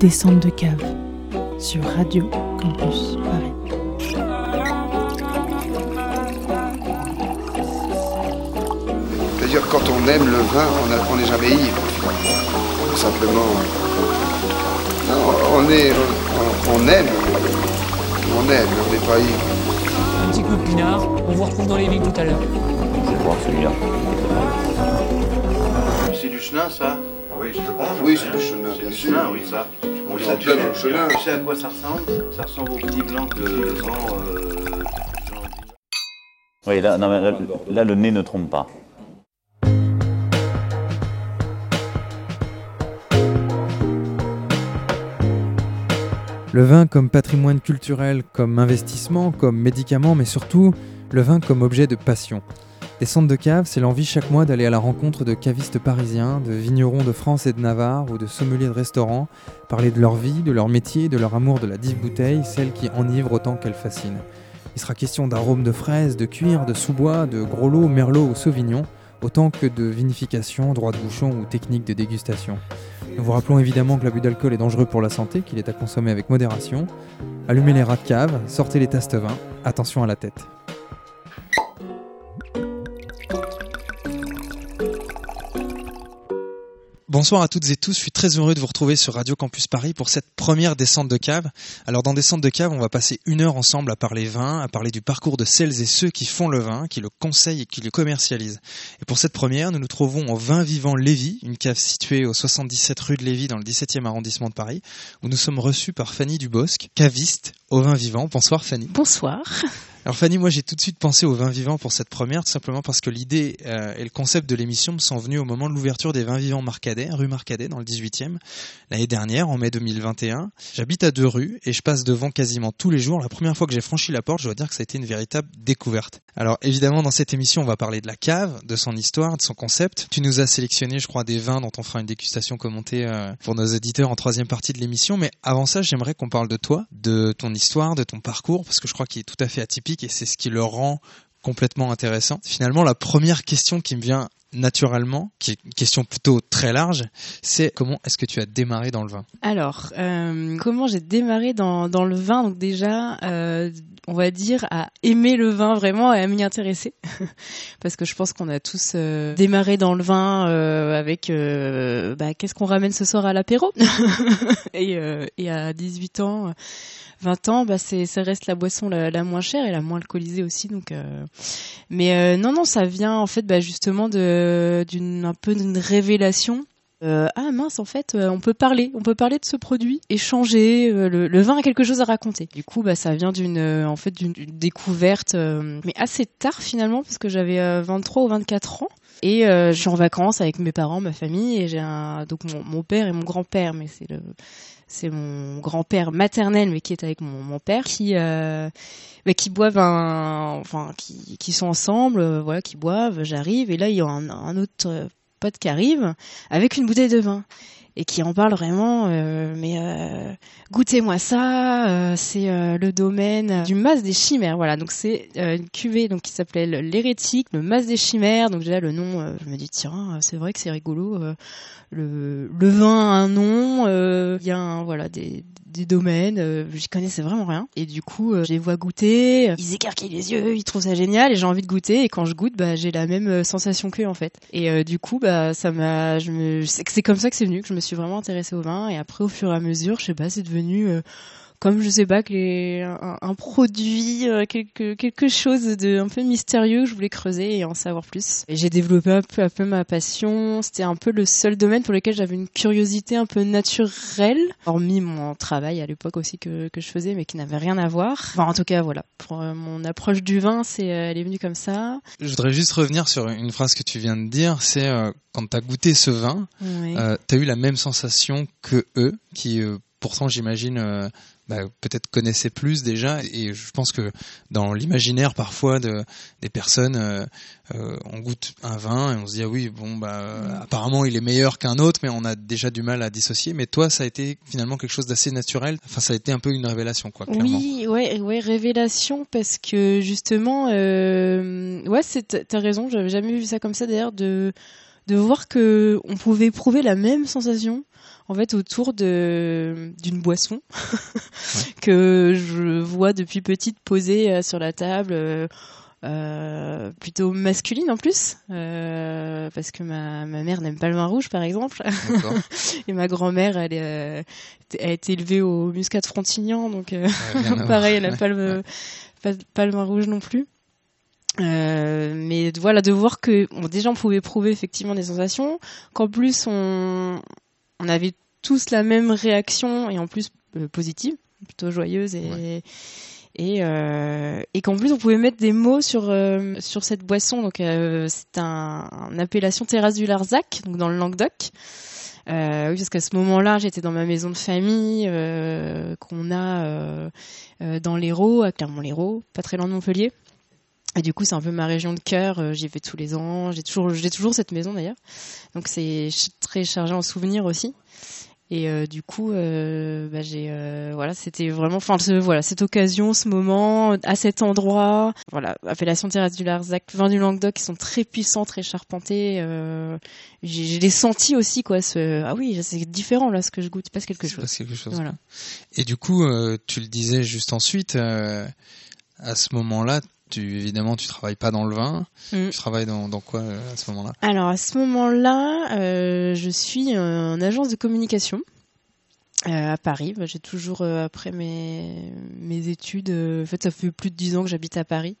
Descente de cave sur Radio Campus Paris. C'est-à-dire quand on aime le vin, on n'est jamais ivre. Simplement, non, on, est, on, on aime, on aime, on n'est pas ivre. Un petit coup de pinard, on vous retrouve dans les vignes tout à l'heure. Je vais voir celui-là. C'est du chenin, ça? Oui, je pense. Oui, c'est du chenin, bien Du sûr. chenin, oui, ça. On Oui, est ça, en tu sais- le à quoi ça ressemble? Ça ressemble aux petits blancs de Jean... euh, Oui, là, non, mais là, là, le nez ne trompe pas. Le vin comme patrimoine culturel, comme investissement, comme médicament, mais surtout le vin comme objet de passion. Des centres de cave, c'est l'envie chaque mois d'aller à la rencontre de cavistes parisiens, de vignerons de France et de Navarre ou de sommeliers de restaurants, parler de leur vie, de leur métier, de leur amour de la dive bouteille, celle qui enivre autant qu'elle fascine. Il sera question d'arômes de fraises, de cuir, de sous-bois, de gros lots, merlot ou sauvignon, autant que de vinification, droit de bouchon ou technique de dégustation. Nous vous rappelons évidemment que l'abus d'alcool est dangereux pour la santé, qu'il est à consommer avec modération. Allumez les rats de cave, sortez les tastes vins, attention à la tête. Bonsoir à toutes et tous, je suis très heureux de vous retrouver sur Radio Campus Paris pour cette première descente de cave. Alors dans Descente de cave, on va passer une heure ensemble à parler vin, à parler du parcours de celles et ceux qui font le vin, qui le conseillent et qui le commercialisent. Et pour cette première, nous nous trouvons au Vin Vivant Lévis, une cave située au 77 rue de Lévis dans le 17e arrondissement de Paris, où nous sommes reçus par Fanny Dubosc, caviste au Vin Vivant. Bonsoir Fanny. Bonsoir. Alors Fanny, moi j'ai tout de suite pensé au vin vivant pour cette première, tout simplement parce que l'idée euh, et le concept de l'émission me sont venus au moment de l'ouverture des vins vivants Marcadet, rue Marcadet dans le 18e, l'année dernière, en mai 2021. J'habite à deux rues et je passe devant quasiment tous les jours. La première fois que j'ai franchi la porte, je dois dire que ça a été une véritable découverte. Alors évidemment dans cette émission on va parler de la cave, de son histoire, de son concept. Tu nous as sélectionné je crois des vins dont on fera une dégustation commentée euh, pour nos auditeurs en troisième partie de l'émission. Mais avant ça j'aimerais qu'on parle de toi, de ton histoire, de ton parcours, parce que je crois qu'il est tout à fait atypique et c'est ce qui le rend complètement intéressant. Finalement, la première question qui me vient naturellement, qui est une question plutôt très large, c'est comment est-ce que tu as démarré dans le vin? Alors, euh, comment j'ai démarré dans, le vin? Donc déjà, euh, on va dire à aimer le vin vraiment et à m'y intéresser, parce que je pense qu'on a tous euh, démarré dans le vin avec bah, qu'est-ce qu'on ramène ce soir à l'apéro? Et à 18 ans. 20 ans, bah c'est ça reste la boisson la, moins chère et la moins alcoolisée aussi. Donc, euh, mais euh, non non, ça vient en fait bah, justement de d'une un peu d'une révélation. Euh, ah mince, en fait, on peut parler, on peut parler de ce produit, échanger. le, vin a quelque chose à raconter. Du coup, bah ça vient d'une en fait d'une découverte, mais assez tard finalement parce que j'avais euh, 23 ou 24 ans. Et je suis en vacances avec mes parents, ma famille, et j'ai un donc mon, mon père et mon grand-père, mais c'est le c'est mon grand-père maternel, mais qui est avec mon, père, qui euh, bah, qui boivent un, enfin qui, qui sont ensemble, euh, voilà, qui boivent. J'arrive et là il y a un, un autre pote qui arrive avec une bouteille de vin et qui en parle vraiment. euh, mais euh, goûtez-moi ça, euh, c'est le domaine du mas des chimères. Voilà, donc c'est une cuvée donc qui s'appelait l'hérétique, le mas des chimères. Donc déjà le nom, je me dis tiens, c'est vrai que c'est rigolo. le, vin a un nom, il y a voilà des, des domaines, euh, j'y connaissais vraiment rien. Et du coup, euh, je les vois goûter, ils écarquillent les yeux, ils trouvent ça génial et j'ai envie de goûter. Et quand je goûte, bah, j'ai la même euh, sensation qu'eux en fait. Et euh, du coup, bah, ça m'a, je me, c'est comme ça que c'est venu, que je me suis vraiment intéressée au vin. Et après, au fur et à mesure, je sais pas, c'est devenu euh, comme je sais pas que les, un, un produit, euh, quelque quelque chose de un peu mystérieux que je voulais creuser et en savoir plus. Et j'ai développé un peu un peu ma passion. C'était un peu le seul domaine pour lequel j'avais une curiosité un peu naturelle, hormis mon travail à l'époque aussi que que je faisais, mais qui n'avait rien à voir. Enfin, en tout cas, voilà. Pour euh, mon approche du vin, c'est euh, elle est venue comme ça. Je voudrais juste revenir sur une phrase que tu viens de dire, c'est quand tu as goûté ce vin, euh, tu as eu la même sensation que eux, qui pourtant j'imagine bah, peut-être connaissaient plus déjà, et je pense que dans l'imaginaire parfois de, des personnes, euh, euh, on goûte un vin et on se dit ah oui bon bah euh, apparemment il est meilleur qu'un autre, mais on a déjà du mal à dissocier. Mais toi ça a été finalement quelque chose d'assez naturel. Enfin ça a été un peu une révélation quoi. Clairement. Oui, ouais, ouais, révélation parce que justement, euh, ouais, c'est t'as raison, j'avais jamais vu ça comme ça d'ailleurs de de voir que on pouvait éprouver la même sensation en fait autour de d'une boisson que je vois depuis petite posée euh, sur la table euh, euh, plutôt masculine en plus euh, parce que ma, ma mère n'aime pas le vin rouge par exemple. Et ma grand-mère elle, est, a été élevée au muscat de Frontignan donc euh, Ouais, pareil elle n'a pas ouais. pas, pas le vin rouge non plus. Mais voilà de voir que bon, déjà on pouvait prouver effectivement des sensations qu'en plus on on avait tous la même réaction et en plus euh, positive plutôt joyeuse et et, euh, et qu'en plus on pouvait mettre des mots sur euh, sur cette boisson. Donc euh, c'est un, une appellation terrasse du Larzac donc dans le Languedoc. Euh, oui, parce qu'à ce moment-là, j'étais dans ma maison de famille euh, qu'on a euh, euh, dans l'Hérault, à Clermont-l'Hérault, pas très loin de Montpellier. Et du coup, c'est un peu ma région de cœur. euh, J'y vais tous les ans. J'ai toujours, j'ai toujours cette maison d'ailleurs. Donc c'est très chargé en souvenirs aussi. Et euh, du coup, euh, bah, j'ai, euh, voilà, c'était vraiment, enfin, ce- voilà, cette occasion, ce moment, à cet endroit, voilà, appellation terrasse du Larzac, vin du Languedoc, qui sont très puissants, très charpentés. J'ai, l'ai senti aussi, quoi. Ce, ah oui, c'est différent là, ce que je goûte, il se passe quelque chose. passe quelque chose. Voilà. Et du coup, tu le disais juste ensuite, à ce moment-là, tu évidemment tu travailles pas dans le vin. Mm. Tu travailles dans, dans quoi euh, à ce moment-là? Alors à ce moment-là, euh, je suis en agence de communication euh, à Paris. Bah, J'ai toujours euh, après mes mes études. euh, en fait, ça fait plus de dix ans que j'habite à Paris.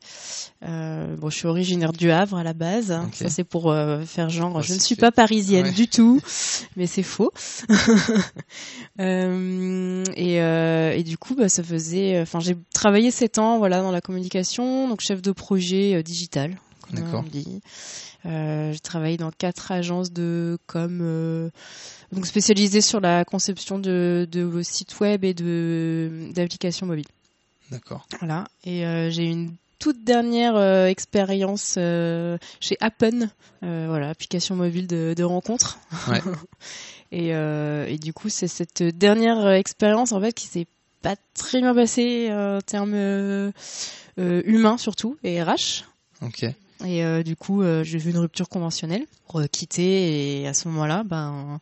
Euh, bon, je suis originaire du Havre à la base. Ça c'est pour euh, faire genre, Ouais, je ne suis fait. pas parisienne Ouais. du tout, mais c'est faux. Euh, et, euh, et du coup, bah, ça faisait. Enfin, j'ai travaillé sept ans, voilà, dans la communication, donc chef de projet euh, digital. D'accord. Euh, j'ai travaillé dans quatre agences de com, euh, donc spécialisées sur la conception de, de vos sites web et de d'applications mobiles. D'accord. Voilà. Et euh, j'ai eu une toute dernière euh, expérience euh, chez Appen, euh, voilà, application mobile de, de rencontres. Ouais. et, et du coup, c'est cette dernière expérience en fait qui s'est pas très bien passée en termes humains surtout et RH. Ok. Et euh, du coup, euh, j'ai vu une rupture conventionnelle quitter. Et à ce moment-là, ben,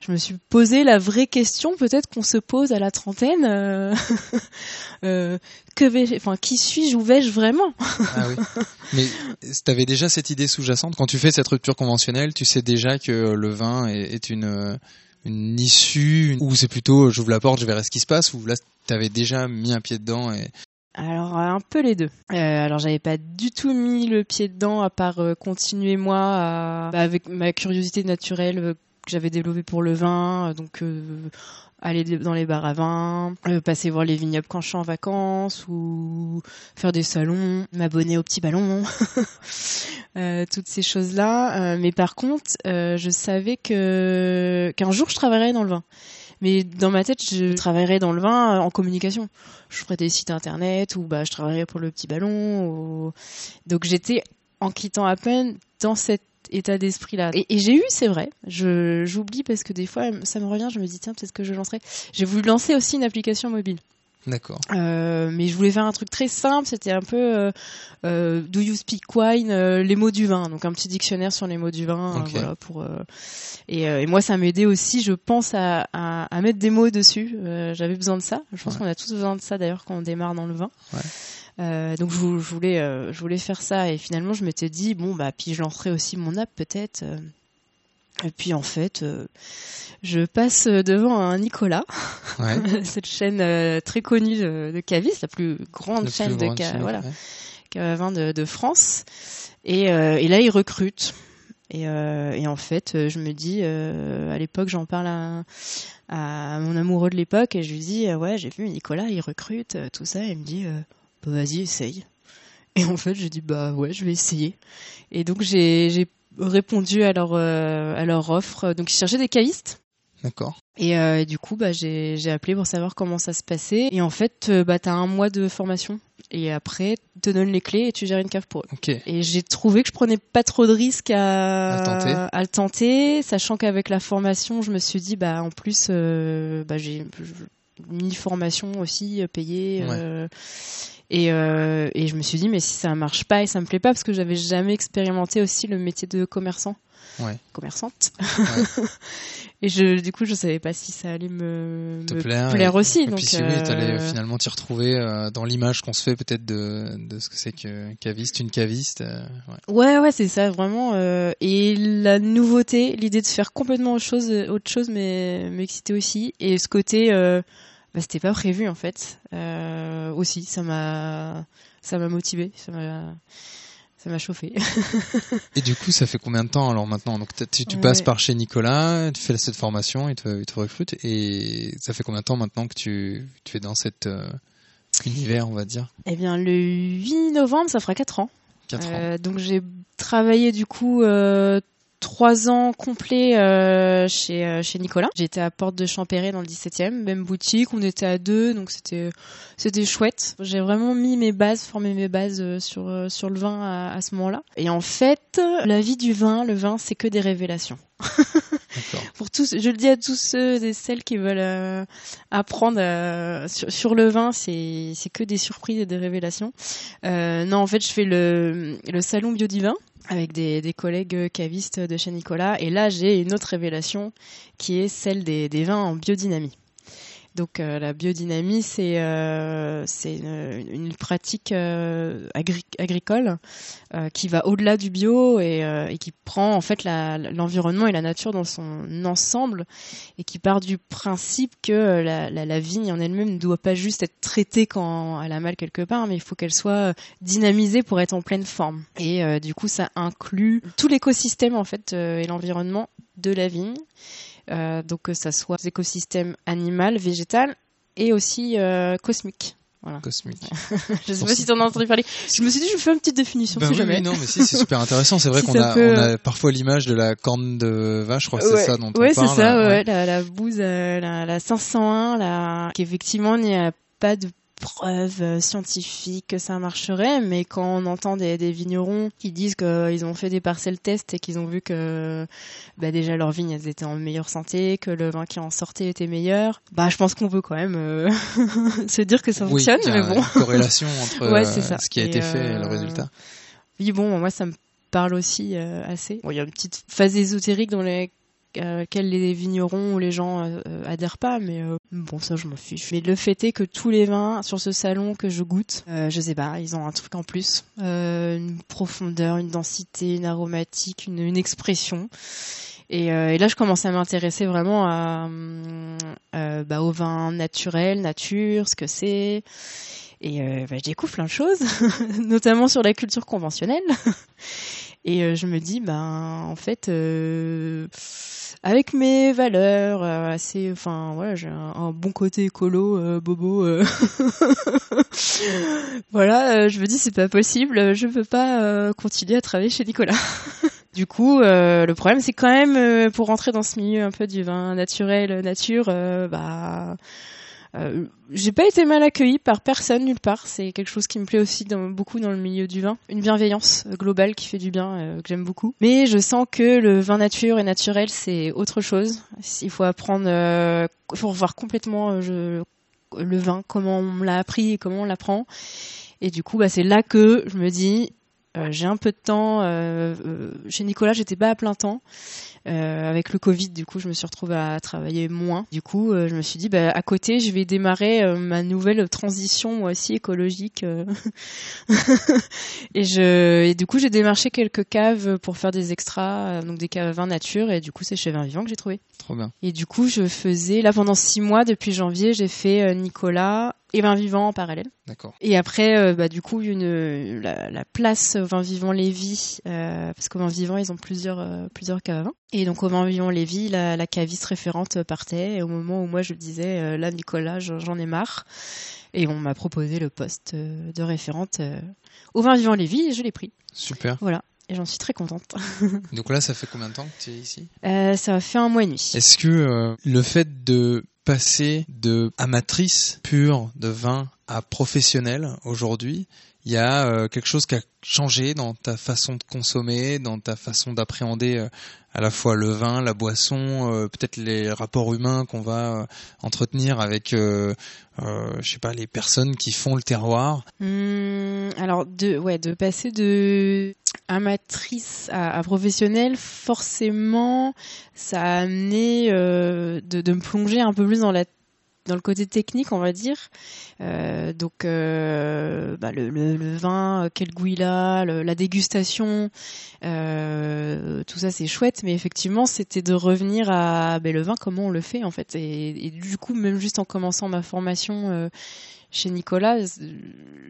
je me suis posé la vraie question, peut-être qu'on se pose à la trentaine. euh, euh, que vais enfin, qui suis-je Où vais-je vraiment? Ah oui. Mais tu avais déjà cette idée sous-jacente? Quand tu fais cette rupture conventionnelle, tu sais déjà que le vin est, est une une issue ou c'est plutôt j'ouvre la porte, je verrai ce qui se passe ou là tu avais déjà mis un pied dedans et Alors euh, un peu les deux. Euh, alors j'avais pas du tout mis le pied dedans à part euh, continuer moi bah, avec ma curiosité naturelle que j'avais développée pour le vin, donc aller dans les bars à vin, passer voir les vignobles quand je suis en vacances ou faire des salons, m'abonner au petit ballon, toutes ces choses là. mais par contre, je savais qu'un jour je travaillerais dans le vin. Mais dans ma tête, je travaillerais dans le vin euh, en communication. Je ferais des sites internet ou bah je travaillerais pour le petit ballon donc j'étais en quittant à peine dans cet état d'esprit là et, et j'ai eu c'est vrai. J'oublie parce que des fois ça me revient je me dis tiens peut-être que je lancerai. J'ai voulu lancer aussi une application mobile d'accord. euh, mais je voulais faire un truc très simple c'était un peu euh, euh, do you speak wine euh, les mots du vin donc un petit dictionnaire sur les mots du vin Ok. voilà pour et, et moi ça m'aidait aussi je pense à, à, à mettre des mots dessus j'avais besoin de ça je pense Ouais. qu'on a tous besoin de ça d'ailleurs quand on démarre dans le vin Ouais. euh, donc je, vou- je voulais euh, je voulais faire ça et finalement je m'étais dit bon bah puis je lancerai aussi mon app peut-être euh. Et puis en fait euh, je passe devant un Nicolas Ouais. cette chaîne euh, très connue de, de Cavis, la plus grande chaîne plus de ca- chaîne, voilà, ouais. cave de, de France. Et, euh, et là, il recrute. Et, et en fait, je me dis, à l'époque, j'en parle à, à mon amoureux de l'époque et je lui dis, ouais, j'ai vu Nicolas, il recrute, tout ça. Et il me dit, bah, vas-y, essaye. Et en fait, j'ai dit, bah ouais, je vais essayer. Et donc, j'ai répondu à leur, euh, à leur offre. Donc, ils cherchaient des cavistes. D'accord. Et euh, du coup, bah, j'ai j'ai appelé pour savoir comment ça se passait. Et en fait, euh, bah, t'as un mois de formation. Et après, ils te donnent les clés et tu gères une cave pour eux. Ok. Et j'ai trouvé que je prenais pas trop de risques à, À le tenter. à le tenter, sachant qu'avec la formation, je me suis dit, bah, en plus, euh, bah, j'ai une formation aussi payée. Ouais. euh, et, euh, et je me suis dit, mais si ça marche pas et ça me plaît pas, parce que j'avais jamais expérimenté aussi le métier de commerçant. Ouais. commerçante. et je, du coup, je savais pas si ça allait me, plaire, plaire et- aussi. Et donc, puis si oui, euh, t'allais finalement t'y retrouver euh, dans l'image qu'on se fait peut-être de, de ce que c'est que caviste, une caviste. euh, ouais. Ouais, ouais, c'est ça, vraiment. euh, et la nouveauté, l'idée de faire complètement autre chose, autre chose, mais m'excitait aussi. Et ce côté, euh, bah, c'était pas prévu en fait. Euh, aussi, ça m'a, ça m'a motivé, ça m'a, ça m'a chauffé. Et du coup, ça fait combien de temps alors maintenant? Donc tu, Ouais. passes par chez Nicolas, tu fais cette formation, il te, il te recrute, et ça fait combien de temps maintenant que tu, tu es dans cet euh, univers, on va dire? Eh bien, le 8 novembre, ça fera 4 ans. 4 ans. Euh, donc j'ai travaillé du coup trois ans complets euh, chez euh, chez Nicolas. J'étais à Porte de Champéret dans le 17e, même boutique. On était à deux, donc c'était c'était chouette. J'ai vraiment mis mes bases, formé mes bases euh, sur euh, sur le vin à, à ce moment-là. Et en fait, la vie du vin, le vin, c'est que des révélations. Pour tous, je le dis à tous ceux et celles qui veulent euh, apprendre euh, sur, sur le vin, c'est c'est que des surprises et des révélations. Euh, non, en fait, je fais le, le salon biodivin avec des, collègues cavistes de chez Nicolas. Et là, j'ai une autre révélation qui est celle des vins en biodynamie. Donc euh, la biodynamie, c'est euh, une, pratique euh, agri- agricole euh, qui va au-delà du bio et, qui prend en fait l'environnement et la nature dans son ensemble et qui part du principe que la, la, vigne en elle-même ne doit pas juste être traitée quand elle a mal quelque part, mais il faut qu'elle soit dynamisée pour être en pleine forme. Et du coup, ça inclut tout l'écosystème en fait et l'environnement de la vigne. Euh, donc que ça soit écosystème animal, végétal et aussi euh, cosmique. Voilà. Cosmique. je sais pas si t'en as entendu parler. Je me suis dit, je fais une petite définition, Ben si oui, jamais. non, mais si, c'est super intéressant. C'est vrai Si qu'on ça a, peut- on a parfois l'image de la corne de vache, je crois que c'est ça dont on ouais, c'est parle. ça, ouais, ouais. ouais, la, la bouse, euh, la, la 501, la, qu'effectivement, il n'y a pas de preuves euh, scientifiques que ça marcherait, mais quand on entend des, des vignerons qui disent qu'ils ont fait des parcelles tests et qu'ils ont vu que bah, déjà leurs vignes elles étaient en meilleure santé, que le vin qui en sortait était meilleur, bah je pense qu'on peut quand même euh, se dire que ça Oui, fonctionne, y a mais bon. une corrélation entre Ouais, euh, ce qui a Et, été fait et le résultat. Oui, bon, moi, ça me parle aussi euh, assez. Bon, il y a une petite phase ésotérique dans les- euh, laquelle les vignerons ou les gens euh, adhèrent pas, mais euh, bon, ça, je m'en fiche. Mais le fait est que tous les vins sur ce salon que je goûte, je sais pas, ils ont un truc en plus. Une profondeur, une densité, une aromatique, une, expression. Et, là, je commence à m'intéresser vraiment à, euh, bah, au vin naturel, nature, ce que c'est. Et euh, bah, je découvre plein de choses, notamment sur la culture conventionnelle. Et euh, je me dis, ben, en fait, euh, avec mes valeurs euh, assez, enfin, voilà, j'ai un, bon côté écolo, bobo. voilà, je me dis, c'est pas possible, je peux pas continuer à travailler chez Nicolas. Du coup, le problème, c'est quand même pour rentrer dans ce milieu un peu du vin naturel, nature, bah, euh, j'ai pas été mal accueillie par personne nulle part. C'est quelque chose qui me plaît aussi beaucoup dans le milieu du vin. Une bienveillance euh, globale qui fait du bien, euh, que j'aime beaucoup. Mais je sens que le vin nature et naturel, c'est autre chose. Il faut apprendre, euh, faut revoir complètement le vin, comment on l'a appris et comment on l'apprend. Et du coup, bah, c'est là que je me dis, j'ai un peu de temps. chez Nicolas, j'étais pas à plein temps. Euh, avec le Covid, du coup, je me suis retrouvée à travailler moins. Du coup, euh, je me suis dit, bah, à côté, je vais démarrer euh, ma nouvelle transition, moi aussi, écologique. et, je, et du coup, j'ai démarché quelques caves pour faire des extras, donc des caves vin nature, et du coup, c'est chez Vin Vivant que j'ai trouvé. Trop bien. Et du coup, je faisais, là, pendant six mois, depuis janvier, j'ai fait Nicolas et Vin Vivant en parallèle. D'accord. Et après, euh, bah, du coup, une, la, la place Vin Vivant Lévis, euh, parce qu'au Vin Vivant, ils ont plusieurs, euh, plusieurs caves à vin. Et donc, au Vin Vivant Lévis, la, la caviste référente partait. Et au moment où moi, je disais, euh, là, Nicolas, j'en ai marre. Et on m'a proposé le poste euh, de référente euh, au Vin Vivant Lévis, et je l'ai pris. Super. Voilà. Et j'en suis très contente. Donc là, ça fait combien de temps que tu es ici? Ça a fait un mois et demi. Est-ce que le fait de passer de amatrice pure de vin à professionnel aujourd'hui, il y a euh, quelque chose qui a changé dans ta façon de consommer, dans ta façon d'appréhender euh, à la fois le vin, la boisson, euh, peut-être les rapports humains qu'on va entretenir avec, je sais pas, les personnes qui font le terroir. Hum, alors de ouais de passer de amatrice à, professionnelle, forcément, ça a amené de, de me plonger un peu plus dans la dans le côté technique, on va dire. Euh, donc, euh, bah, le, vin, euh, quel goût il a, la dégustation, tout ça c'est chouette. Mais effectivement, c'était de revenir à ben, le vin, comment on le fait en fait. Et, du coup, même juste en commençant ma formation. chez Nicolas,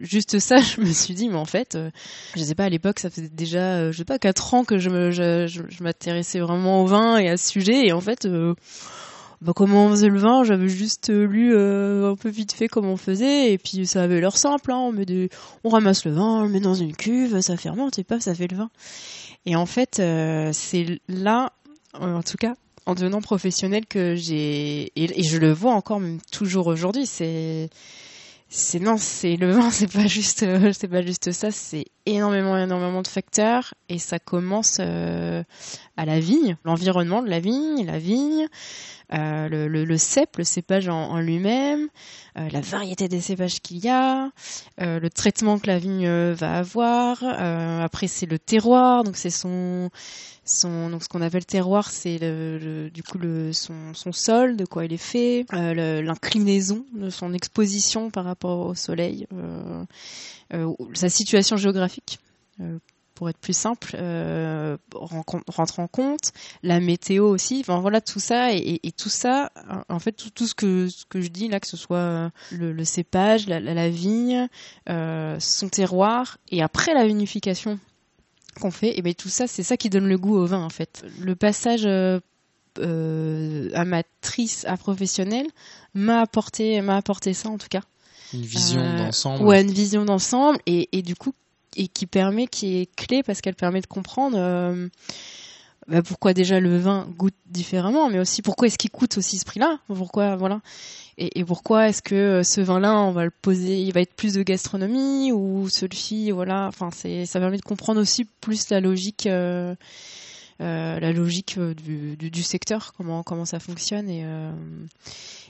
juste ça, je me suis dit, mais en fait, euh, je sais pas, à l'époque, ça faisait déjà, euh, je sais pas, quatre ans que je m'intéressais vraiment au vin et à ce sujet, et en fait, bah, comment on faisait le vin, j'avais juste euh, lu euh, un peu vite fait comment on faisait, et puis ça avait l'air simple, hein, on met des, on ramasse le vin, on le met dans une cuve, ça fermente, et paf, ça fait le vin. Et en fait, euh, c'est là, en tout cas, en devenant professionnel que j'ai, et, et je le vois encore même toujours aujourd'hui, c'est, c'est non, c'est le vin, c'est pas juste, euh, c'est pas juste ça, c'est énormément, énormément de facteurs et ça commence euh, à la vigne, l'environnement de la vigne, la vigne, euh, le, le, le cépage en, en lui-même, la variété des cépages qu'il y a, le traitement que la vigne va avoir. après, c'est le terroir, donc c'est son, son, donc ce qu'on appelle terroir, c'est le, le- du coup le, son, son sol, de quoi il est fait, euh, l'inclinaison de son exposition par rapport au soleil, euh, euh, sa situation géographique. euh, pour être plus simple, euh, rentre en compte, la météo aussi, enfin voilà tout ça et, et- tout ça, en fait tout, tout ce que ce que je dis là, que ce soit le, le cépage, la, la- la vigne, euh, son terroir et après la vinification qu'on fait, et ben tout ça c'est ça qui donne le goût au vin en fait. Le passage euh, euh, amatrice à professionnel m'a apporté m'a apporté ça en tout cas. Une vision Euh, d'ensemble. Ouais, une vision d'ensemble et, et du coup, et qui permet, qui est clé parce qu'elle permet de comprendre euh, bah, pourquoi déjà le vin goûte différemment, mais aussi pourquoi est-ce qu'il coûte aussi ce prix-là, pourquoi voilà, et, et pourquoi est-ce que euh, ce vin-là, on va le poser, il va être plus de gastronomie ou celui-ci, voilà, enfin c'est, ça permet de comprendre aussi plus la logique. euh, euh, la logique euh, du, du, du secteur, comment comment ça fonctionne et euh,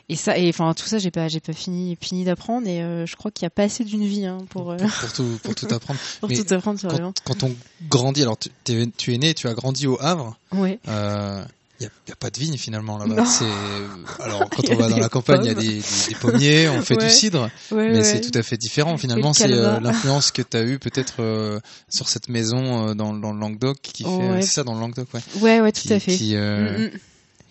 et ça et enfin tout ça j'ai pas j'ai pas fini fini d'apprendre et euh, je crois qu'il y a pas assez d'une vie hein, pour euh, pour, pour tout, pour tout apprendre. pour Mais tout apprendre. Quand, quand on grandit, alors tu, t'es- tu es né, tu as grandi au Havre. Ouais. Euh, il n'y a, y a pas de vigne finalement là-bas. Alors quand on va dans la campagne, il y a des, des- des pommiers, on fait Ouais. du cidre, Ouais, mais ouais. c'est tout à fait différent. Finalement, le c'est euh, l'influence que tu as eu peut-être euh, sur cette maison euh, dans, dans le Languedoc qui fait, Ouais. c'est ça dans le Languedoc, ouais. Ouais, ouais, tout qui, à fait. Qui, euh, Mm, mm.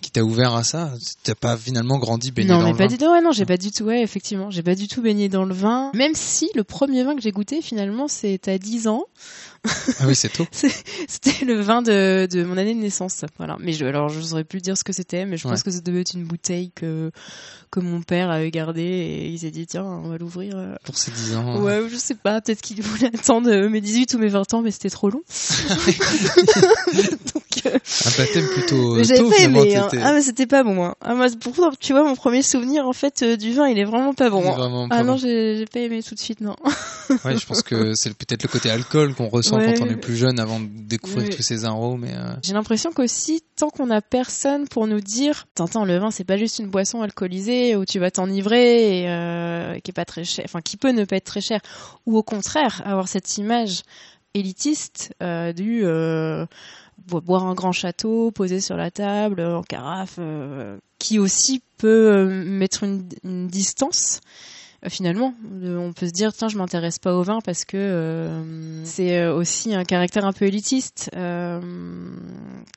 Qui t'a ouvert à ça. T'as pas finalement grandi baigné non, dans mais le pas vin. du tout. Ouais, non, j'ai pas du tout. Ouais, effectivement, j'ai pas du tout baigné dans le vin. Même si le premier vin que j'ai goûté, finalement, c'est à 10 ans. Ah oui, c'est tôt. C'était le vin de, de mon année de naissance. Voilà. Mais je, alors, je saurais plus dire ce que c'était, mais je Ouais. pense que ça devait être une bouteille que, que mon père avait gardée et il s'est dit, tiens, on va l'ouvrir. euh. Pour ces 10 ans. Ouais, je sais pas, peut-être qu'il voulait attendre euh, mes 18 ou mes 20 ans, mais c'était trop long. Donc, euh, Un baptême plutôt j'avais pas aimé. hein. Ah, mais c'était pas bon. Hein. Ah, moi, pourtant, tu vois, mon premier souvenir, en fait, euh, du vin, il est vraiment pas bon. Hein. vraiment pas Ah non, bon. j'ai j'ai pas aimé tout de suite, non. Ouais, je pense que c'est peut-être le côté alcool qu'on ressent Ouais. quand on est plus jeune avant de découvrir tous ces arômes. Mais euh, J'ai l'impression qu'aussi, tant qu'on a personne pour nous dire, t'entends, le vin, c'est pas juste une boisson alcoolisée où tu vas t'enivrer et euh, qui est pas très cher, enfin, qui peut ne pas être très cher, ou au contraire, avoir cette image élitiste euh, du bo- boire un grand château posé sur la table en carafe, qui aussi peut mettre une, une distance. Euh, Finalement, on peut se dire tiens, je m'intéresse pas au vin parce que euh, c'est euh, aussi un caractère un peu élitiste euh,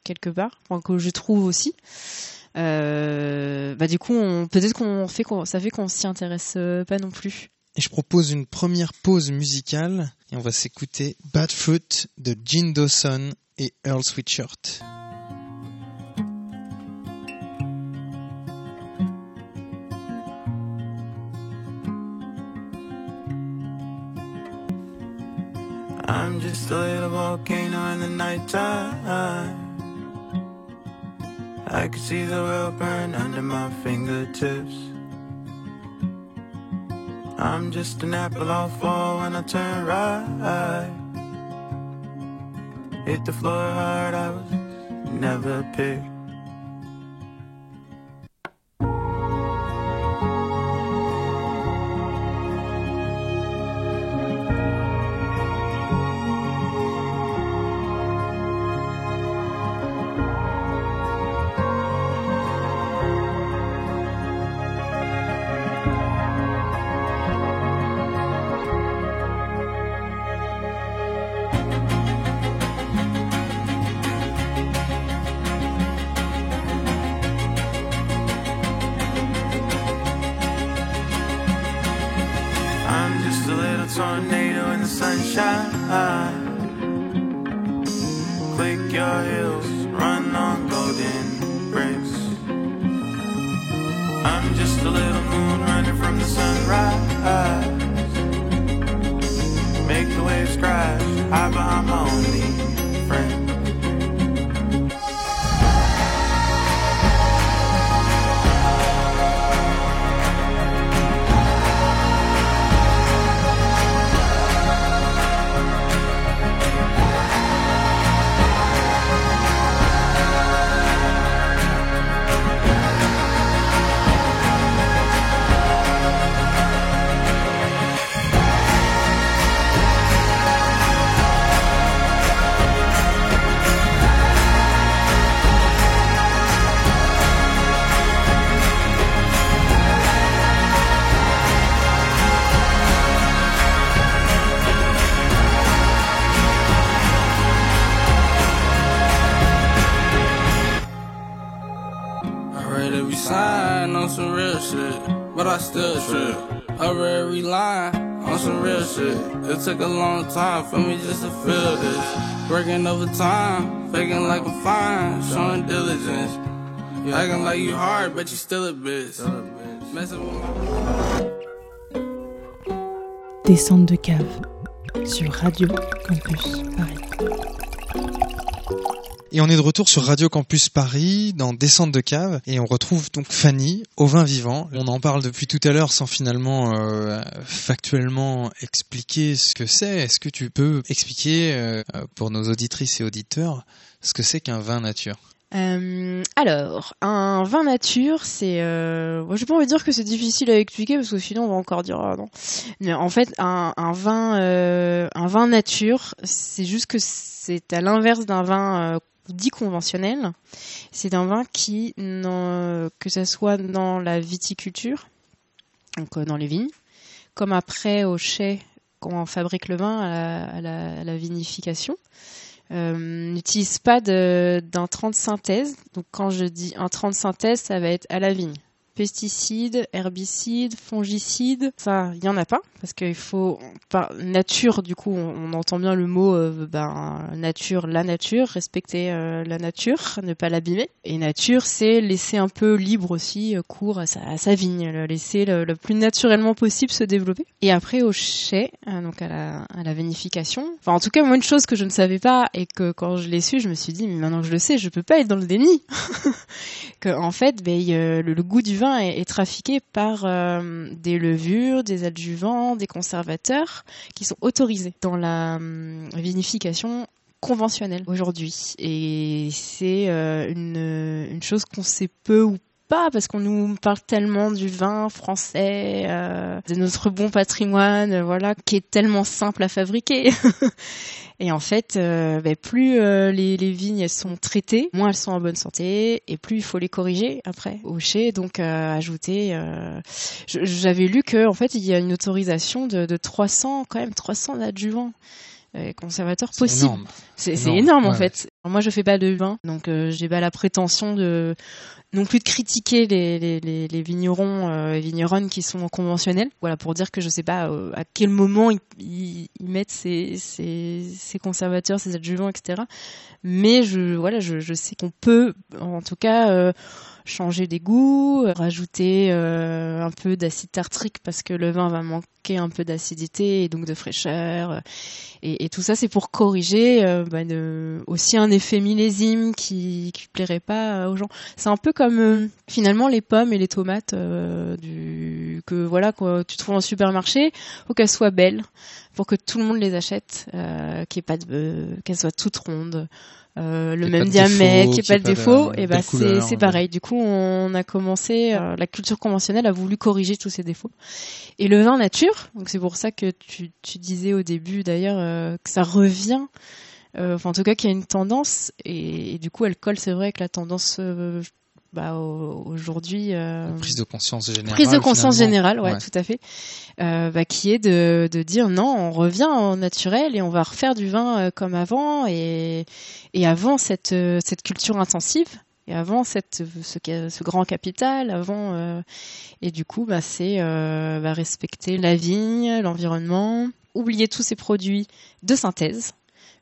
quelque part, enfin, que je trouve aussi. Bah du coup, peut-être qu'on fait, ça fait qu'on s'y intéresse pas non plus. Et je propose une première pause musicale et on va s'écouter Bad Fruit de Gene Dawson et Earl Sweatshirt. I'm just a little volcano in the nighttime. I can see the world burn under my fingertips. I'm just an apple I'll fall when I turn right. Hit the floor hard, I was never picked. Read every on some real shit, but I still trip. Read every line on some real shit. It took a long time for me just to feel this. Working overtime, faking like I'm fine, showing diligence. You acting like you hard, but you still a bitch. Messing with my Descente de cave sur Radio Campus Paris. Et on est de retour sur Radio Campus Paris dans Descente de cave et on retrouve donc Fanny au vin vivant. On en parle depuis tout à l'heure sans finalement euh, factuellement expliquer ce que c'est. Est-ce que tu peux expliquer euh, pour nos auditrices et auditeurs ce que c'est qu'un vin nature? Euh, alors, un vin nature, c'est. Euh... Moi, j'ai pas envie de dire que c'est difficile à expliquer parce que sinon on va encore dire ah, non. En fait, un, vin, euh, un vin nature, c'est juste que c'est à l'inverse d'un vin euh, dit conventionnel. C'est un vin qui, que ça soit dans la viticulture, donc euh, dans les vignes, comme après au chai quand on fabrique le vin à la, vinification euh, n'utilise pas d'intrants de synthèse. Donc quand je dis intrants de synthèse, ça va être à la vigne. Pesticides, herbicides, fongicides, ça, il y en a pas parce qu'il faut par nature du coup on, entend bien le mot euh, ben nature, la nature, respecter euh, la nature, ne pas l'abîmer. Et nature, c'est laisser un peu libre aussi euh, cours à sa, vigne, laisser le, plus naturellement possible se développer. Et après au chai, euh, donc à la, à la vinification. Enfin en tout cas moi une chose que je ne savais pas et que quand je l'ai su, je me suis dit mais maintenant que je le sais, je peux pas être dans le déni. que en fait, ben, le goût du vin est, trafiqué par euh, des levures, des adjuvants, des conservateurs qui sont autorisés dans la hum, vinification conventionnelle aujourd'hui. Et c'est euh, une, une chose qu'on sait peu ou pas parce qu'on nous parle tellement du vin français, euh, de notre bon patrimoine, euh, voilà, qui est tellement simple à fabriquer. et en fait, euh, ben, plus les, vignes elles sont traitées, moins elles sont en bonne santé, et plus il faut les corriger après au chai. Donc ajouter. J'avais lu que en fait il y a une autorisation de, de 300 quand même 300 adjuvants. Euh, conservateurs possibles. énorme. C'est Énorme, en fait. Moi je fais pas de vin, donc euh, j'ai pas la prétention de non plus de critiquer les, les, les, les vignerons euh, et vigneronnes qui sont conventionnels. Voilà pour dire que je sais pas euh, à quel moment ils, ils, ils mettent ces, ces, ces conservateurs, ces adjuvants, etc. Mais je voilà je, je sais qu'on peut en tout cas euh, changer des goûts, rajouter euh, un peu d'acide tartrique parce que le vin va manquer un peu d'acidité et donc de fraîcheur. euh, Et, tout ça, c'est pour corriger euh, bah, aussi un effet millésime qui qui plairait pas aux gens. C'est un peu comme finalement les pommes et les tomates que voilà quoi, tu trouves en supermarché, faut qu'elles soient belles pour que tout le monde les achète, qu'elles soient toutes rondes. Euh, le même diamètre, n'y ait pas de défaut, et bah c'est c'est ouais. pareil. Du coup, on a commencé, euh, la culture conventionnelle a voulu corriger tous ces défauts. Et le vin nature, donc c'est pour ça que tu, tu disais au début d'ailleurs euh, que ça revient, euh, enfin en tout cas qu'il y a une tendance, et, et du coup elle colle, c'est vrai, avec la tendance euh, bah, au- aujourd'hui. euh, Prise de conscience générale. prise de conscience finalement. générale, ouais, Ouais. tout à fait, euh, bah, qui est de, de dire non, on revient au naturel et on va refaire du vin euh, comme avant et, et avant cette, cette culture intensive et avant cette, ce, grand capital, avant euh, et du coup bah, c'est bah, respecter la vigne, l'environnement oublier tous ces produits de synthèse,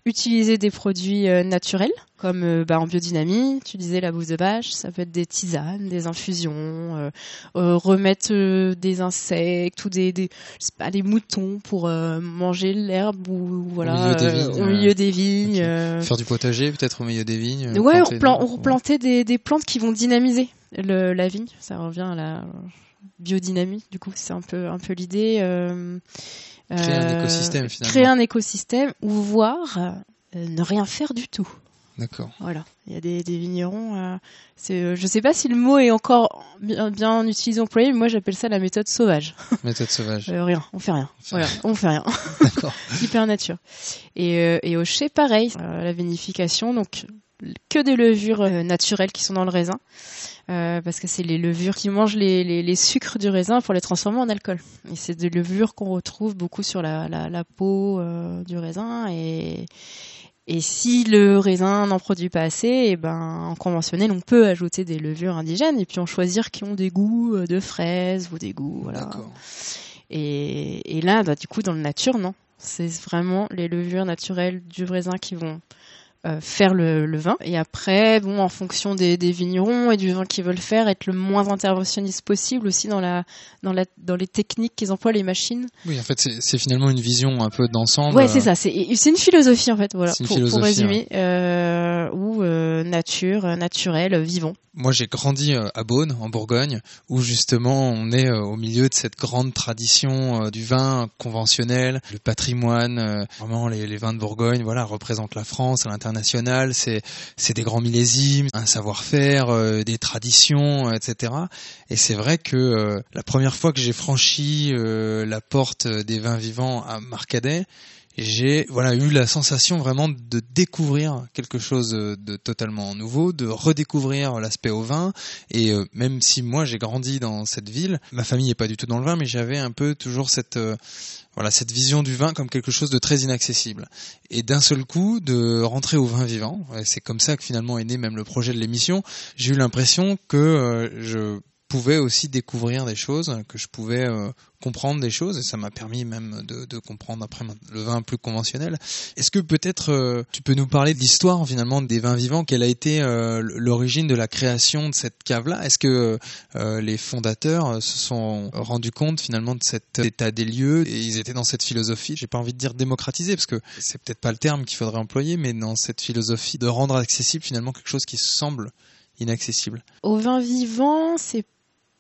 utiliser des produits euh, naturels comme euh, bah, en biodynamie, tu disais la bouse de vache, ça peut être des tisanes, des infusions, euh, euh, remettre euh, des insectes ou des, des, je sais pas, des moutons pour manger l'herbe ou voilà milieu des vignes, au milieu des vignes. Faire du potager peut-être au milieu des vignes. Ouais, replan- des- des, des plantes qui vont dynamiser le, la vigne. Ça revient à la biodynamie, du coup, c'est un peu, un peu l'idée. Créer un euh, écosystème, finalement. Créer un écosystème ou voir euh, ne rien faire du tout. D'accord. Voilà, il y a des, des vignerons. Euh, euh, je sais pas si le mot est encore bien, bien utilisé employé, mais moi j'appelle ça la méthode sauvage. Méthode sauvage. Euh, rien, on fait rien. fait Voilà, on fait rien. D'accord. Hyper nature. Et, et au chai, pareil, la vinification, donc que des levures euh, naturelles qui sont dans le raisin, euh, parce que c'est les levures qui mangent les, les, les sucres du raisin pour les transformer en alcool. Et c'est des levures qu'on retrouve beaucoup sur la, la, la peau euh, du raisin. Et, et si le raisin n'en produit pas assez, et ben en conventionnel, on peut ajouter des levures indigènes et puis en choisir qui ont des goûts de fraises ou des goûts. Voilà. Et, et là, bah, du coup, dans le nature, non. C'est vraiment les levures naturelles du raisin qui vont euh, faire le, le vin. Et après, bon, en fonction des, des vignerons et du vin qu'ils veulent faire, être le moins interventionniste possible aussi dans la dans la dans les techniques qu'ils emploient, les machines. Oui, en fait, c'est finalement une vision un peu d'ensemble. Ouais, c'est ça. C'est une philosophie en fait. Voilà, pour, résumer, euh, ou euh, nature, euh, naturel, euh, vivant. Moi, j'ai grandi euh, à Beaune, en Bourgogne, où justement on est euh, au milieu de cette grande tradition euh, du vin conventionnel, le patrimoine. euh, Vraiment, les, les vins de Bourgogne, voilà, représentent la France à C'est c'est des grands millésimes, un savoir-faire, euh, des traditions, euh, etc. Et c'est vrai que euh, la première fois que j'ai franchi la porte des vins vivants à Marcadet, j'ai voilà eu la sensation vraiment de découvrir quelque chose de totalement nouveau, de redécouvrir l'aspect au vin. Et euh, même si moi j'ai grandi dans cette ville, ma famille est pas du tout dans le vin, mais j'avais un peu toujours cette euh, voilà cette vision du vin comme quelque chose de très inaccessible. Et d'un seul coup, de rentrer au vin vivant, c'est comme ça que finalement est né même le projet de l'émission. J'ai eu l'impression que euh, je pouvais aussi découvrir des choses, que je pouvais euh, comprendre des choses, et ça m'a permis même de, comprendre après le vin plus conventionnel. Est-ce que peut-être euh, tu peux nous parler de l'histoire finalement des vins vivants? Quelle a été euh, l'origine de la création de cette cave-là? Est-ce que les fondateurs se sont rendus compte finalement de cet état des lieux? Et ils étaient dans cette philosophie J'ai pas envie de dire démocratiser parce que c'est peut-être pas le terme qu'il faudrait employer, mais dans cette philosophie de rendre accessible finalement quelque chose qui semble inaccessible. Au vin vivant, c'est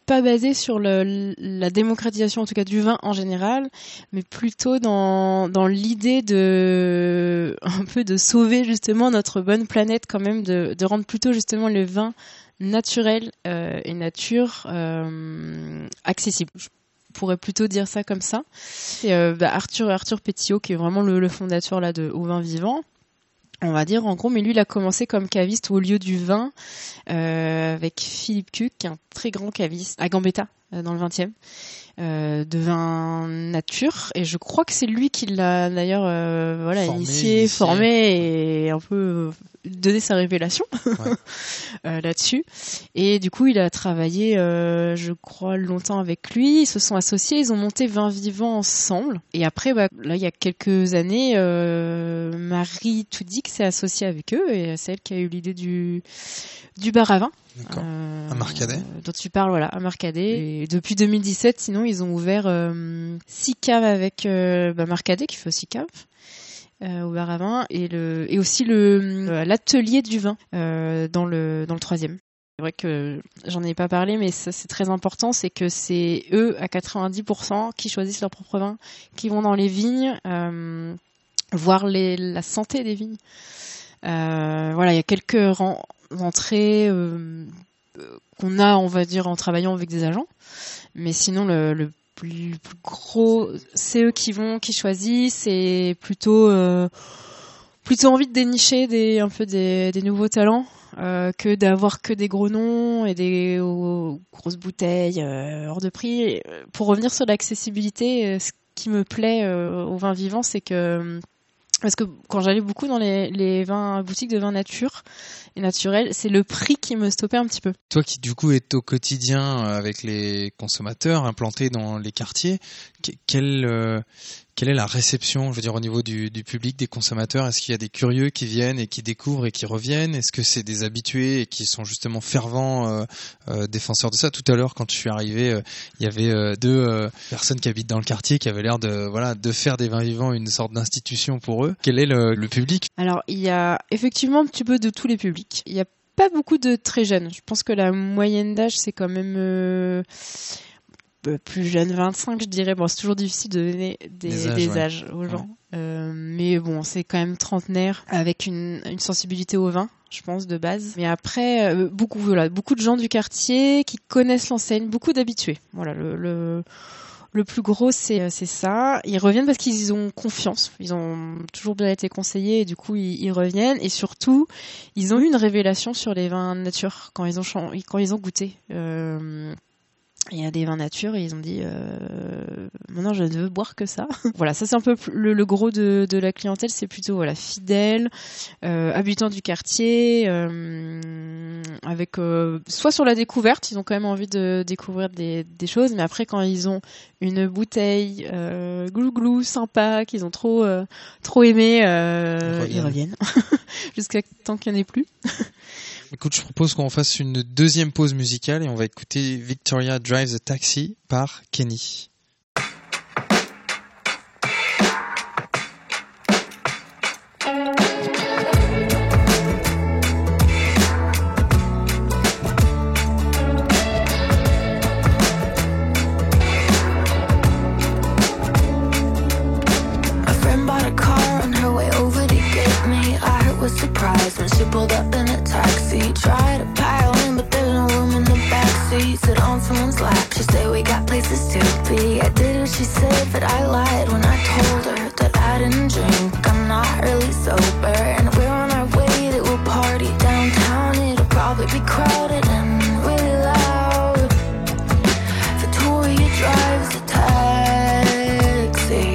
pas basé sur le, la démocratisation en tout cas du vin en général, mais plutôt dans, dans l'idée de un peu de sauver justement notre bonne planète quand même, de, de rendre plutôt justement le vin naturel euh, et nature euh, accessible. Je pourrais plutôt dire ça comme ça. Euh, bah, Arthur Arthur Pétillot qui est vraiment le, le fondateur là de au vin vivant on va dire en gros, mais lui il a commencé comme caviste au lieu du vin euh, avec Philippe Cuc, qui est un très grand caviste à Gambetta euh, dans le 20e, euh, de vin nature. Et je crois que c'est lui qui l'a d'ailleurs euh, voilà Formé, initié, initié. formé et un peu donné sa révélation euh, là-dessus. Et du coup, il a travaillé, euh, je crois, longtemps avec lui. Ils se sont associés, ils ont monté Vin Vivant ensemble. Et après, bah, là, il y a quelques années, euh, Marie Toudic s'est associée avec eux et c'est elle qui a eu l'idée du du bar à vin. D'accord. Euh, À Marcadet. dont tu parles, voilà, à Marcadet. Et depuis 2017, sinon, ils ont ouvert euh, six caves avec bah, Marcadet, qui fait aussi cave. Au bar à vin et le et aussi le euh, l'atelier du vin euh, dans le dans le troisième. C'est vrai que j'en ai pas parlé, mais ça c'est très important, c'est que c'est eux à 90% qui choisissent leur propre vin, qui vont dans les vignes, euh, voir les, la santé des vignes. Voilà, il y a quelques ren- entrées euh, qu'on a, on va dire, en travaillant avec des agents, mais sinon le plus, gros, c'est eux qui vont, qui choisissent, et plutôt euh, plutôt envie de dénicher des un peu des, nouveaux talents euh, que d'avoir que des gros noms et des grosses bouteilles euh, hors de prix. Pour revenir sur l'accessibilité, ce qui me plaît au vin vivant, c'est que parce que quand j'allais beaucoup dans les, vins boutiques de vin nature et naturel, c'est le prix qui me stoppait un petit peu. Toi qui du coup est au quotidien avec les consommateurs implantés dans les quartiers, que- quel, euh, quelle est la réception, je veux dire, au niveau du, du public, des consommateurs? Est-ce qu'il y a des curieux qui viennent et qui découvrent et qui reviennent? Est-ce que c'est des habitués et qui sont justement fervents euh, euh, défenseurs de ça? Tout à l'heure, quand je suis arrivé, euh, il y avait euh, deux personnes qui habitent dans le quartier qui avaient l'air de voilà de faire des vins vivants une sorte d'institution pour eux. Quel est le, le public? Alors, il y a effectivement un petit peu de tous les publics. Il y a pas beaucoup de très jeunes. Je pense que la moyenne d'âge, c'est quand même plus jeune, 25, je dirais. Bon, c'est toujours difficile de donner des, Des âges, des ouais. âges aux gens. Euh, mais bon, c'est quand même trentenaire avec une, une sensibilité au vin, je pense, de base. Mais après, euh, beaucoup, voilà, beaucoup de gens du quartier qui connaissent l'enseigne, beaucoup d'habitués. Voilà, le, le, le plus gros, c'est euh, c'est ça. Ils reviennent parce qu'ils ont confiance. Ils ont toujours bien été conseillés et du coup, ils, ils reviennent. Et surtout, ils ont eu une révélation sur les vins nature quand ils ont, quand ils ont goûté. Euh, il y a des vins nature et ils ont dit euh, maintenant je ne veux boire que ça. voilà, ça c'est un peu le, le gros de, de la clientèle, c'est plutôt voilà fidèle, euh, habitants du quartier, euh, avec euh, soit sur la découverte, ils ont quand même envie de découvrir des, des choses, mais après quand ils ont une bouteille euh, glou-glou sympa qu'ils ont trop euh, trop aimé, euh, Ils reviennent. reviennent jusqu'à temps qu'il n'y en ait plus. Écoute, je propose qu'on fasse une deuxième pause musicale et on va écouter Victoria Drives a Taxi par Kenny. But I lied when I told her that I didn't drink. I'm not really sober, and we're on our way to a party downtown. It'll probably be crowded and really loud. Victoria drives a taxi.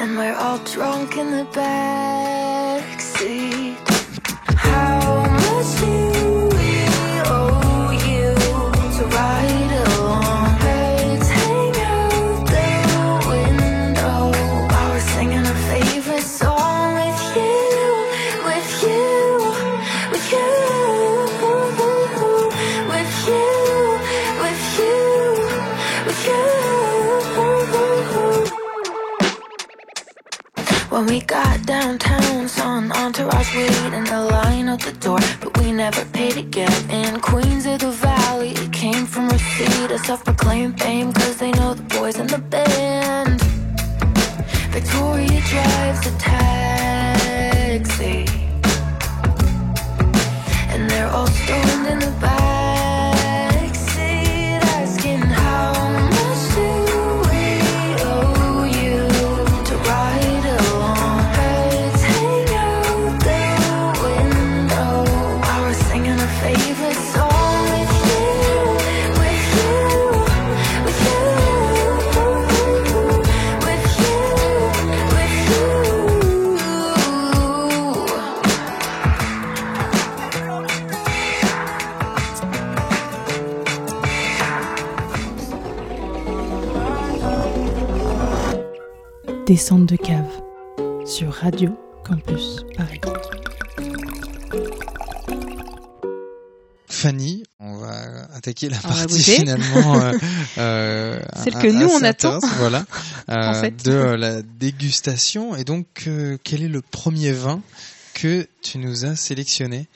And we're all drunk in the back got downtown, saw an entourage waiting in line at the door, but we never paid to get in. Queens of the Valley, it came from receipt, a self-proclaimed fame, cause they know the boys in the band. Victoria drives a taxi, and they're all stoned in the back Descente de cave sur Radio Campus Paris. Fanny, on va attaquer la On partie finalement euh, euh, Celle que nous, on attend. voilà, En euh, fait. de la dégustation. Et donc, euh, quel est le premier vin que tu nous as sélectionné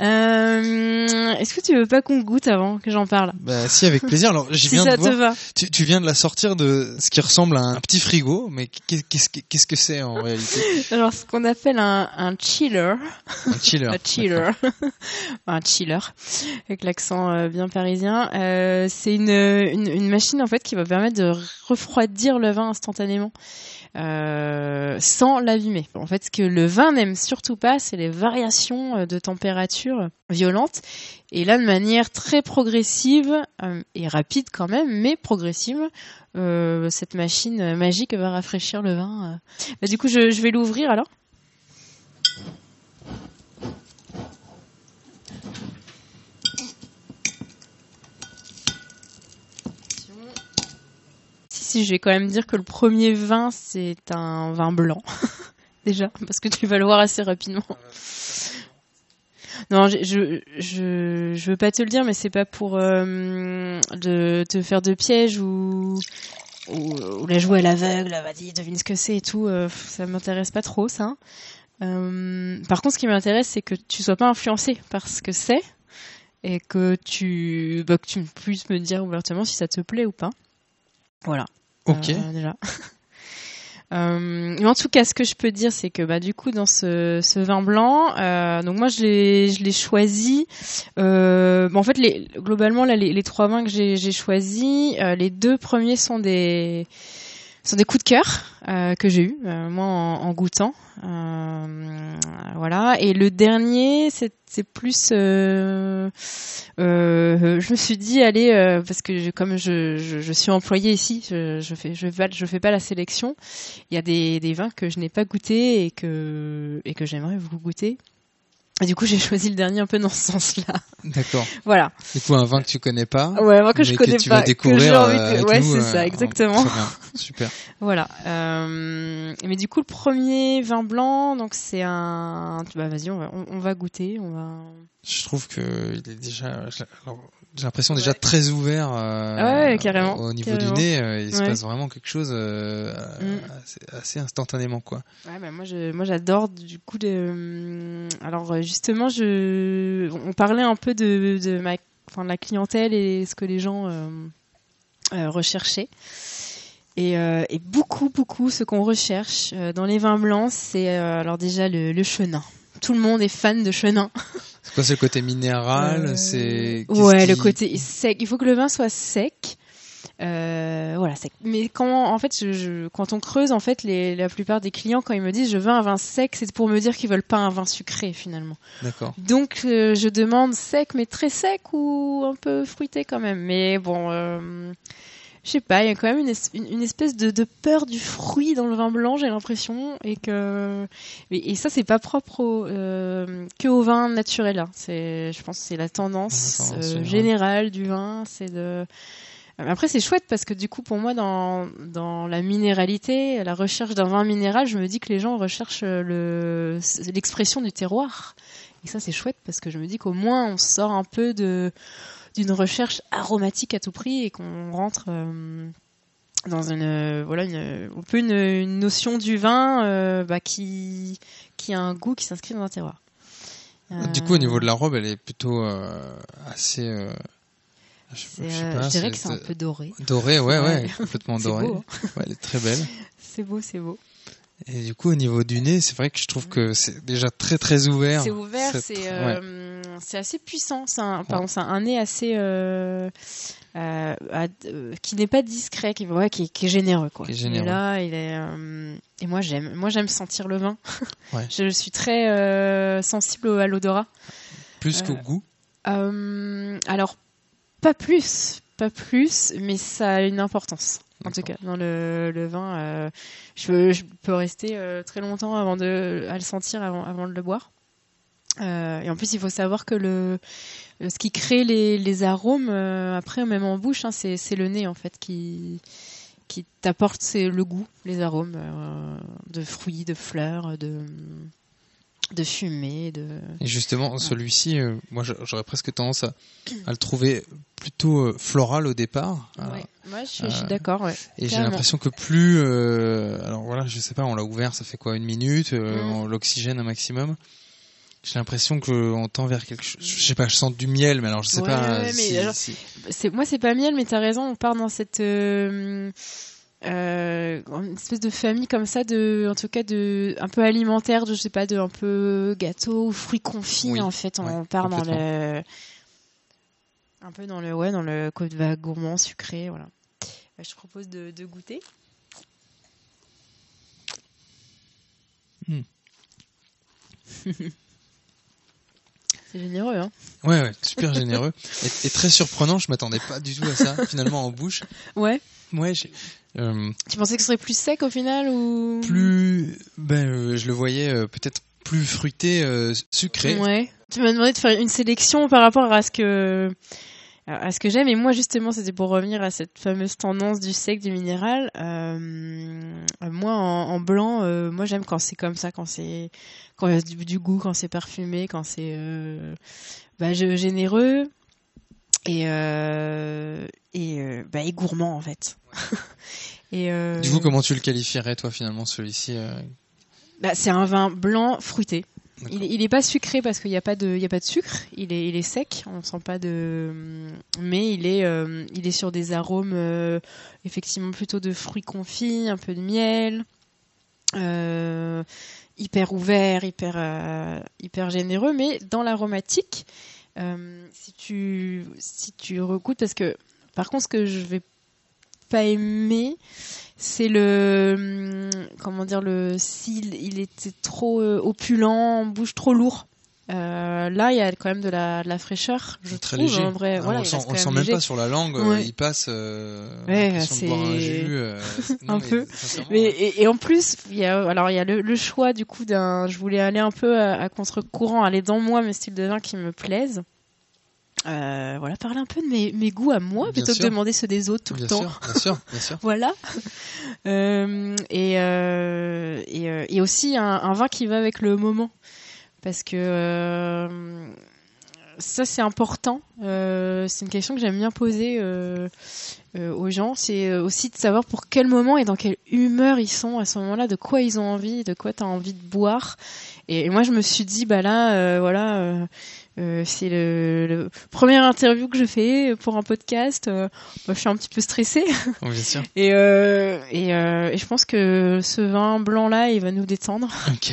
Euh, Est-ce que tu veux pas qu'on goûte avant que j'en parle? Bah si, avec plaisir. Alors, Si viens ça de te voir. va. Tu, tu viens de la sortir de ce qui ressemble à un petit frigo, mais qu'est- qu'est-ce que c'est en réalité? Alors, ce qu'on appelle un, un chiller. Un chiller. Un chiller. un chiller. Avec l'accent euh, bien parisien. Euh, c'est une, une, une machine, en fait, qui va permettre de refroidir le vin instantanément. Euh, sans l'abîmer. En fait, ce que le vin n'aime surtout pas, c'est les variations euh, de température violentes. Et là, de manière très progressive euh, et rapide quand même, mais progressive, cette machine magique va rafraîchir le vin. Bah, du coup, je vais l'ouvrir alors. Si, je vais quand même dire que le premier vin, c'est un vin blanc. Déjà, parce que tu vas le voir assez rapidement. Non, je, je, je, je veux pas te le dire, mais c'est pas pour euh, de te faire de piège ou, ou, ou la jouer à l'aveugle, vas-y, devine ce que c'est et tout. euh, ça m'intéresse pas trop, ça. Euh, par contre, ce qui m'intéresse, c'est que tu sois pas influencé par ce que c'est et que tu, bah, que tu puisses me dire ouvertement si ça te plaît ou pas. Voilà. Ok. Euh. Euh, en tout cas, ce que je peux dire, c'est que bah du coup dans ce, vin blanc, euh, donc moi je l'ai choisi. Euh, en fait, les, globalement là, les, les trois vins que j'ai j'ai choisis, euh, les deux premiers sont des sont des coups de cœur euh, que j'ai eu euh, moi en, goûtant. Euh, voilà. Et le dernier, c'est plus. je me suis dit, allez, parce que comme je, suis employée ici, je, je fais pas la sélection. Il y a des, vins que je n'ai pas goûté et que et que j'aimerais vous goûter. Et du coup, j'ai choisi le dernier un peu dans ce sens-là. D'accord. Voilà. Du coup, un vin que tu connais pas. Ouais, moi que je connais tu pas, vas que découvrir. j'ai envie de- euh, avec ouais, c'est euh, ça, en- exactement. Très bien. Super. Voilà. Euh, mais du coup, le premier vin blanc, donc c'est un. Bah vas-y, on va, on, on va goûter, on va. Je trouve que il est déjà. alors, J'ai l'impression déjà très ouvert euh, Ouais, carrément, au niveau carrément. du nez. euh, il se passe vraiment quelque chose euh, Mm. assez, assez instantanément, quoi. Bah moi, je, moi, j'adore du coup de. Alors justement, je, on parlait un peu de, de ma, enfin, de la clientèle et ce que les gens recherchaient. Et, et beaucoup, beaucoup, ce qu'on recherche dans les vins blancs, c'est alors déjà le, le chenin. Tout le monde est fan de chenin. C'est quoi, c'est le côté minéral Euh, C'est Ouais, le côté sec. Il faut que le vin soit sec. Euh, voilà, sec. Mais quand, en fait, je, je- quand on creuse, en fait, les, la plupart des clients, quand ils me disent je veux un vin sec, c'est pour me dire qu'ils veulent pas un vin sucré finalement. D'accord. Donc, euh, je demande sec, mais très sec ou un peu fruité quand même. Mais bon, je sais pas, il y a quand même une, es- une, espèce de, de peur du fruit dans le vin blanc, j'ai l'impression, et que et, et ça c'est pas propre au, euh, que au vin naturel. hein. C'est, je pense, que c'est la tendance La tendance euh, générale. du vin, c'est de après, c'est chouette parce que du coup, pour moi, dans, dans la minéralité, la recherche d'un vin minéral, je me dis que les gens recherchent le, l'expression du terroir. Et ça, c'est chouette parce que je me dis qu'au moins, on sort un peu de, d'une recherche aromatique à tout prix et qu'on rentre euh, dans une, euh, voilà, une, un peu une, une notion du vin euh, bah, qui, qui a un goût qui s'inscrit dans un terroir. Du coup, au niveau de la robe, elle est plutôt assez. je, C'est, je sais pas, je dirais que c'est un peu doré. Doré, ouais, ouais, Ouais. complètement doré. beau, Ouais, elle est très belle. C'est beau, c'est beau. Et du coup, au niveau du nez, c'est vrai que je trouve que c'est déjà très très ouvert. C'est ouvert, C'est euh, c'est assez puissant. C'est un, pardon, c'est un nez assez euh, euh, qui n'est pas discret, qui, ouais, qui, est- qui est généreux quoi. Qui est Il généreux. là, il est et moi j'aime, moi j'aime sentir le vin. Je suis très sensible à l'odorat. Plus qu'au goût. Alors pas plus, pas plus, mais ça a une importance. En tout cas, dans le, le vin, euh, je, peux- je peux rester euh, très longtemps avant de à le sentir avant, avant de le boire. Euh, et en plus, il faut savoir que le ce qui crée les, les arômes après, même en bouche, hein, c'est c'est le nez en fait qui qui t'apporte c'est le goût, les arômes de fruits, de fleurs, de de fumée, de Et justement, celui-ci, euh, moi j'a- j'aurais presque tendance à, à le trouver plutôt euh, floral au départ. Euh, Ouais, moi je suis, je suis d'accord. Ouais, Et j'ai l'impression que plus, alors voilà, je sais pas, on l'a ouvert, ça fait quoi, une minute, euh, Mm. on- l'oxygène un maximum. J'ai l'impression que on tend vers quelque chose. Je sais pas, je sens du miel, mais alors je sais pas. si- alors, si- moi c'est pas miel mais t'as raison on part dans cette euh, une espèce de famille comme ça de en tout cas de un peu alimentaire de je sais pas de un peu gâteau ou fruits confits Oui, en fait on ouais, part dans le un peu dans le ouais dans le côté va gourmand sucré voilà Bah, je te propose de, de goûter Hmm. c'est généreux hein Ouais, ouais, super généreux et, et très surprenant. Je m'attendais pas du tout à ça. finalement, en bouche. ouais Ouais, j'ai. Euh, tu pensais que ce serait plus sec au final ou? plus, ben, euh, je le voyais euh, peut-être plus fruité, sucré. Ouais. Tu m'as demandé de faire une sélection par rapport à ce que à ce que j'aime, et moi justement, c'était pour revenir à cette fameuse tendance du sec, du minéral. Euh, moi, en, en blanc, euh, moi j'aime quand c'est comme ça, quand c'est quand il y a du, du goût, quand c'est parfumé, quand c'est euh, bah, généreux et et, euh, bah, et gourmand en fait. et euh, Du coup, comment tu le qualifierais, toi, finalement, celui-ci euh, bah, c'est un vin blanc fruité. Il, est- il est pas sucré parce qu'il n'y a pas de, il y a pas de sucre. Il est, il est sec. On sent pas de, mais il est, euh, il est sur des arômes euh, effectivement plutôt de fruits confits, un peu de miel, euh, hyper ouvert, hyper, euh, hyper généreux. Mais dans l'aromatique, euh, si tu, si tu recoutes, parce que par contre, ce que je vais pas aimer, c'est le hum, comment dire le s'il il était trop euh, opulent, en bouche trop lourd. Euh, là, il y a quand même de la, de la fraîcheur, je Très trouve. léger. En vrai, Ah, voilà, on sent, on sent même léger. pas sur la langue, euh, il passe. Euh, Ouais, boire un jus. non, un mais peu. Mais, et, et en plus, il y a, alors il y a le, le choix du coup d'un. Je voulais aller un peu à, à contre-courant, aller dans moi mes styles de vin qui me plaisent. Euh, voilà, parler un peu de mes, mes goûts à moi Bien plutôt sûr. que de demander ceux des autres tout Bien le temps. bien sûr, bien sûr. voilà. Euh, et, euh, et, et aussi un, un vin qui va avec le moment. Parce que ça, c'est important. C'est une question que j'aime bien poser aux gens. C'est aussi de savoir pour quel moment et dans quelle humeur ils sont à ce moment-là, de quoi ils ont envie, de quoi tu as envie de boire. Et, et moi, je me suis dit, bah là, voilà. Euh, c'est le, le première interview que je fais pour un podcast. Euh, moi, je suis un petit peu stressée. Oui, bien sûr. Et, euh, et, euh, et je pense que ce vin blanc là, il va nous détendre. Ok.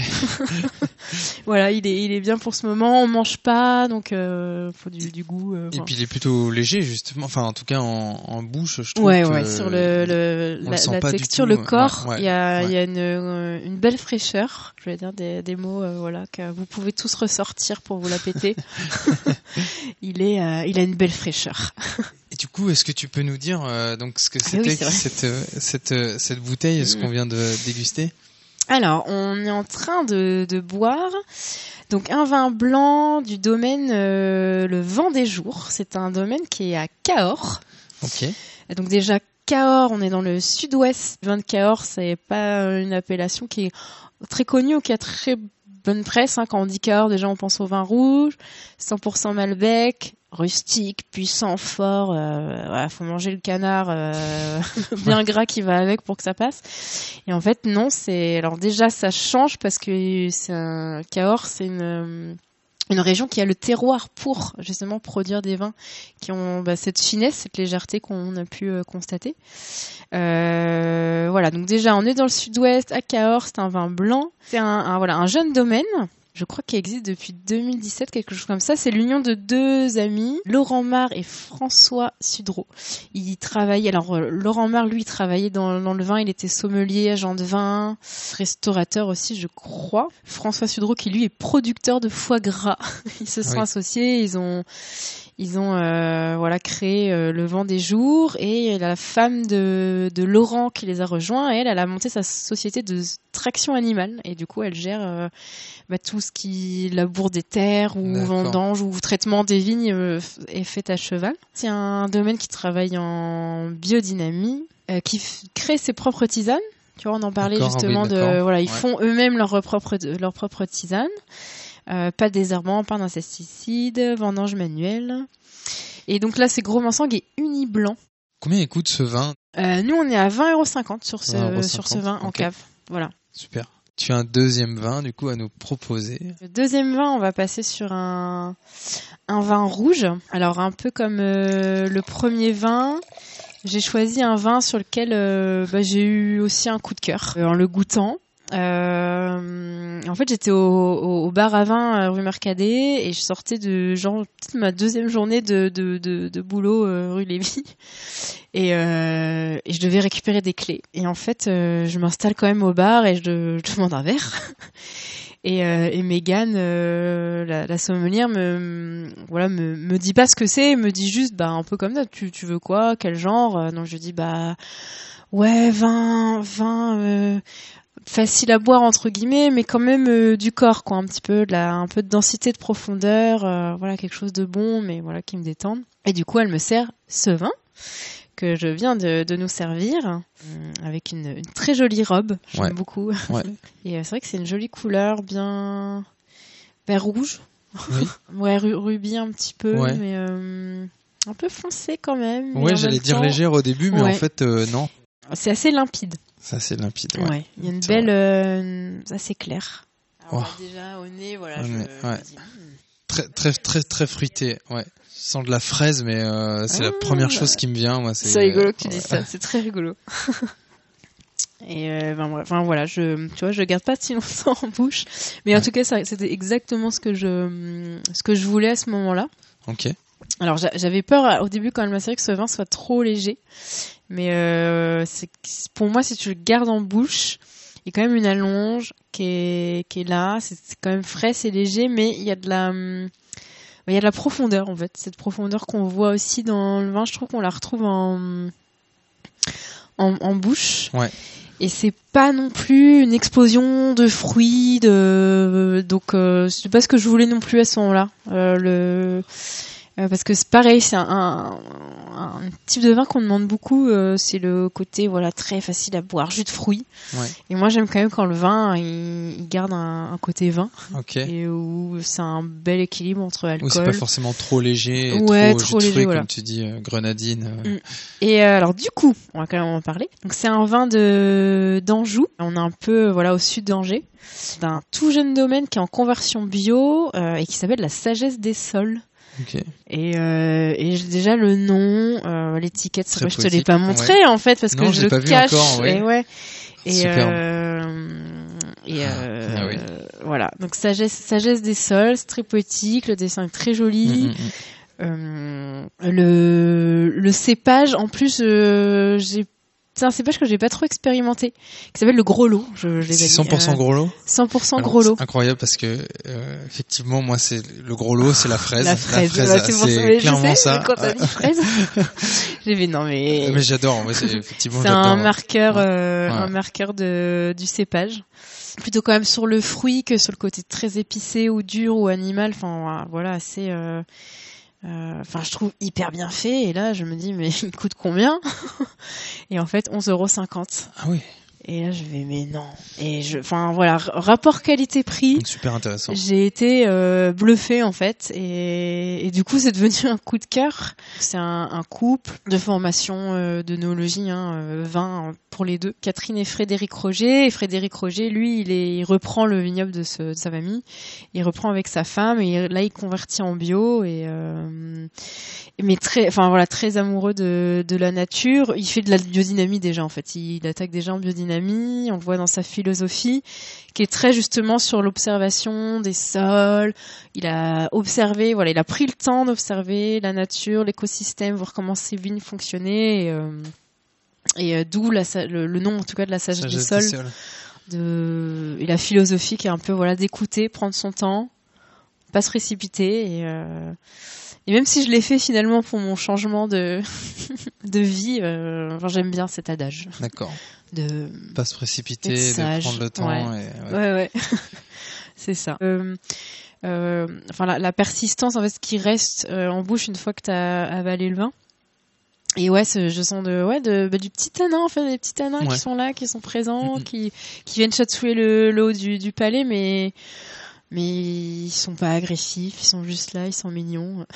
voilà, il est, il est bien pour ce moment. On mange pas, donc euh, faut du, du goût. Et voilà. puis il est plutôt léger, justement. Enfin, en tout cas, en, en bouche, je trouve. Ouais, que ouais, sur le, le- la, texture, le corps, ouais, il y a, ouais. il y a une, une belle fraîcheur. Je vais dire des, des mots, voilà, que vous pouvez tous ressortir pour vous la péter. il est, euh, il a une belle fraîcheur. Et du coup, est-ce que tu peux nous dire euh, donc ce que Ah oui, c'était vrai. cette, euh, cette, cette bouteille, ce Mm. qu'on vient de déguster? Alors, on est en train de, de boire donc un vin blanc du domaine euh, Le Vent des Jours. C'est un domaine qui est à Cahors. Ok. Donc déjà Cahors, on est dans le sud-ouest. Le vin de Cahors, c'est pas une appellation qui est très connue ou qui a très bonne presse. hein. Quand on dit Cahors, déjà on pense au vin rouge, 100% Malbec, rustique, puissant, fort. Euh, voilà, faut manger le canard euh, bien gras qui va avec pour que ça passe. Et en fait, non, c'est alors déjà ça change parce que c'est un Cahors, c'est une euh, une région qui a le terroir pour justement produire des vins qui ont bah, cette finesse, cette légèreté qu'on a pu euh, constater. Euh, voilà, donc déjà on est dans le sud-ouest, à Cahors, c'est un vin blanc, c'est un, un- voilà un jeune domaine. Je crois qu'il existe depuis 2017, quelque chose comme ça. C'est l'union de deux amis, Laurent Mar et François Sudreau. Ils travaillaient, alors euh, Laurent Mar, lui, il travaillait dans, dans le vin, il était sommelier, agent de vin, restaurateur aussi, je crois. François Sudreau, qui lui est producteur de foie gras. Ils se sont oui. associés, ils ont, ils ont euh, voilà créé euh, le vent des jours et la femme de, de Laurent qui les a rejoints, elle, elle a monté sa société de traction animale et du coup elle gère euh, bah, tout ce qui labour des terres ou vendange ou traitement des vignes euh, est fait à cheval. C'est un domaine qui travaille en biodynamie, euh, qui crée ses propres tisanes. Tu vois, on en parlait ah oui, justement de voilà, ils Ouais. font eux-mêmes leur propre leur propre tisane. Euh, pas de désherbant, pas d'insecticides, vendange manuelle. Et donc là, c'est gros Mansang et uni blanc. Combien coûte ce vin? Euh, nous, on est à 20,50€ sur ce, 20,50, sur ce vin en cave. Voilà. Super. Tu as un deuxième vin, du coup, à nous proposer. Le deuxième vin, on va passer sur un, un vin rouge. Alors, un peu comme euh, le premier vin, j'ai choisi un vin sur lequel euh, bah, j'ai eu aussi un coup de cœur en le goûtant. Euh, en fait, j'étais au, bar à vin euh, rue Mercadet et je sortais de ma deuxième journée de, de, de, boulot euh, rue Lévy et, je devais récupérer des clés. Et en fait, je m'installe quand même au bar et je, de- je demande un verre. Et, et Mégane, la, la sommelière, me, voilà, me, me dit pas ce que c'est, me dit juste, bah, un peu comme ça, tu, tu veux quoi, quel genre? Donc je dis, bah, ouais, vin, vin, facile à boire entre guillemets, mais quand même euh, du corps, quoi, un petit peu de la, un peu de densité, de profondeur, euh, voilà quelque chose de bon, mais voilà qui me détend. Et du coup, elle me sert ce vin que je viens de, de nous servir euh, avec une, une très jolie robe, j'aime Ouais. beaucoup. Ouais. Et c'est vrai que c'est une jolie couleur, bien vert rouge, Oui. ouais ru- rubis un petit peu, Ouais. mais un peu foncé quand même. Ouais, j'allais dire temps, légère au début, mais en fait, non. C'est assez limpide. Ça, c'est limpide. Ouais. Ouais. Il y a une C'est belle, euh, assez clair. Oh. déjà au nez, voilà. Je ouais. dis, hmm. Très, très, très, très fruité. Ouais. Je sens de la fraise, mais euh, c'est la Ah, première bah. chose qui me vient. Moi, c'est C'est rigolo que tu ouais. dises ça, c'est très rigolo. Et euh, ben, bref, enfin voilà, je, tu vois, je le garde pas si longtemps en bouche, mais en tout cas, ça- c'était exactement ce que je, ce que je voulais à ce moment-là. Ok. Alors j'a- j'avais peur euh, au début quand elle m'a servi que ce vin soit trop léger, mais euh, pour moi si tu le gardes en bouche, il y a quand même une allonge qui est, qui est là, c'est quand même frais, c'est léger, mais il y a de la il y a de la profondeur en fait, cette profondeur qu'on voit aussi dans le vin, je trouve qu'on la retrouve en en, en bouche. Ouais. Et c'est pas non plus une explosion de fruits, de donc euh, c'est pas ce que je voulais non plus à ce moment-là. Euh, le euh, parce que c'est pareil, c'est un, un, un type de vin qu'on demande beaucoup, euh, c'est le côté voilà très facile à boire, jus de fruits. Ouais. Et moi j'aime quand même quand le vin il, il garde un, un côté vin Ok. et où c'est un bel équilibre entre alcool. Ou c'est pas forcément trop léger, et Ouais, trop, trop jus de léger, fruits, voilà. comme tu dis, euh, grenadine. Mm. Et alors du coup, on va quand même en parler. Donc c'est un vin de d'Anjou. On est un peu voilà au sud d'Angers, d'un tout jeune domaine qui est en conversion bio et qui s'appelle la sagesse des sols. Et, euh, et déjà le nom, euh, l'étiquette, c'est je te l'ai pas montré en fait parce Non, que je le cache. encore, ouais. Et ouais. Et, Superbe. euh, et euh, Ah oui. voilà. Donc sagesse, sagesse des sols, c'est très poétique, le dessin est très joli. Mm, mm, mm. Euh, le, le cépage, en plus, j'ai c'est un cépage que j'ai pas trop expérimenté, qui s'appelle le gros lot. Je, je C'est pas dit. 100% Euh, gros lot 100% Alors, gros lot. c'est Incroyable parce que euh, effectivement moi c'est le gros lot c'est la fraise. La fraise, bah, c'est c'est clairement ça. quand t'as dit fraise, j'ai fait non mais. mais j'adore, ouais, c'est- effectivement C'est un marqueur, euh, Ouais. un marqueur de, du cépage. Plutôt quand même sur le fruit que sur le côté très épicé ou dur ou animal. Enfin voilà, assez. Euh, Enfin, je trouve hyper bien fait. Et là, je me dis, mais il coûte combien? Et en fait, 11,50€. Ah oui, Et là, je vais, mais non. Et je, enfin voilà, rapport qualité-prix. super intéressant. J'ai été euh, bluffée en fait et, et du coup c'est devenu un coup de cœur. C'est un, un couple de formation euh, d'œnologie, hein, euh, vin pour les deux. Catherine et Frédéric Roger. Et Frédéric Roger, lui, il, est, il reprend le vignoble de, ce- de sa famille. Il reprend avec sa femme et là il convertit en bio et euh, mais très, enfin voilà, très amoureux de, de la nature. Il fait de la biodynamie déjà en fait. Il, il attaque déjà en biodynamie. On le voit dans sa philosophie qui est très justement sur l'observation des sols. Il a observé, voilà, il a pris le temps d'observer la nature, l'écosystème, voir comment ces vignes fonctionnaient. Et, euh, et, euh, d'où le, le nom en tout cas de la sagesse, Sagesse sols. de et la philosophie qui est un peu voilà d'écouter, prendre son temps, pas se précipiter et euh, et même si je l'ai fait finalement pour mon changement de de vie, euh, enfin, j'aime bien cet adage D'accord. de Pas se précipiter, de prendre le temps. ouais. Et, ouais. Ouais, ouais. c'est ça. Euh, euh, enfin, la, la persistance, en fait, ce qui reste euh, en bouche une fois que tu as avalé le vin. Et ouais, je sens de, ouais, de, bah, du petit tanin, en fait, des petits tanins Ouais. qui sont là, qui sont présents, qui, qui viennent chatouiller le, le haut du, du palais, mais, mais ils sont pas agressifs, ils sont juste là, ils sont mignons.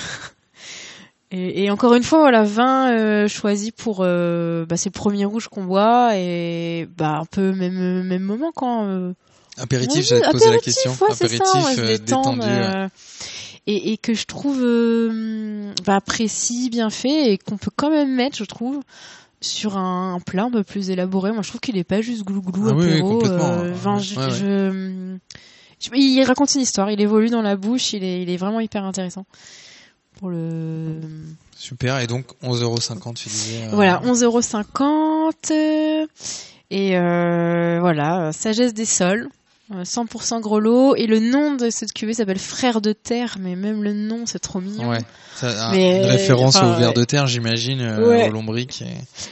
Et, et encore une fois, voilà, vin euh, choisi pour, euh, bah, c'est le premier rouge qu'on boit et bah un peu même même moment quand. euh, Apéritif, j'allais te poser la apéritif, question. ouais, c'est ça, Apéritif ouais, euh, détendre, détendu. ouais. euh, et, et que je trouve bah, précis, bien fait, et qu'on peut quand même mettre, je trouve, sur un, un plat un peu plus élaboré. Moi, je trouve qu'il est pas juste glouglou Ah oui, oui, apéro. complètement. euh, enfin, je, Ouais, ouais. je- je- il raconte une histoire, il évolue dans la bouche, il est, il est vraiment hyper intéressant. Pour le Super. Et donc 11,50€ tu disais. euh, voilà, 11,50€. euh, Et euh, voilà, euh, sagesse des sols. Euh, 100% gros lot. Et le nom de cette cuvée s'appelle Frère de Terre, mais même le nom, c'est trop mignon. Ouais. Ça, Mais, une référence enfin, au ver ouais. de terre, j'imagine, euh, Ouais. au lombric. et-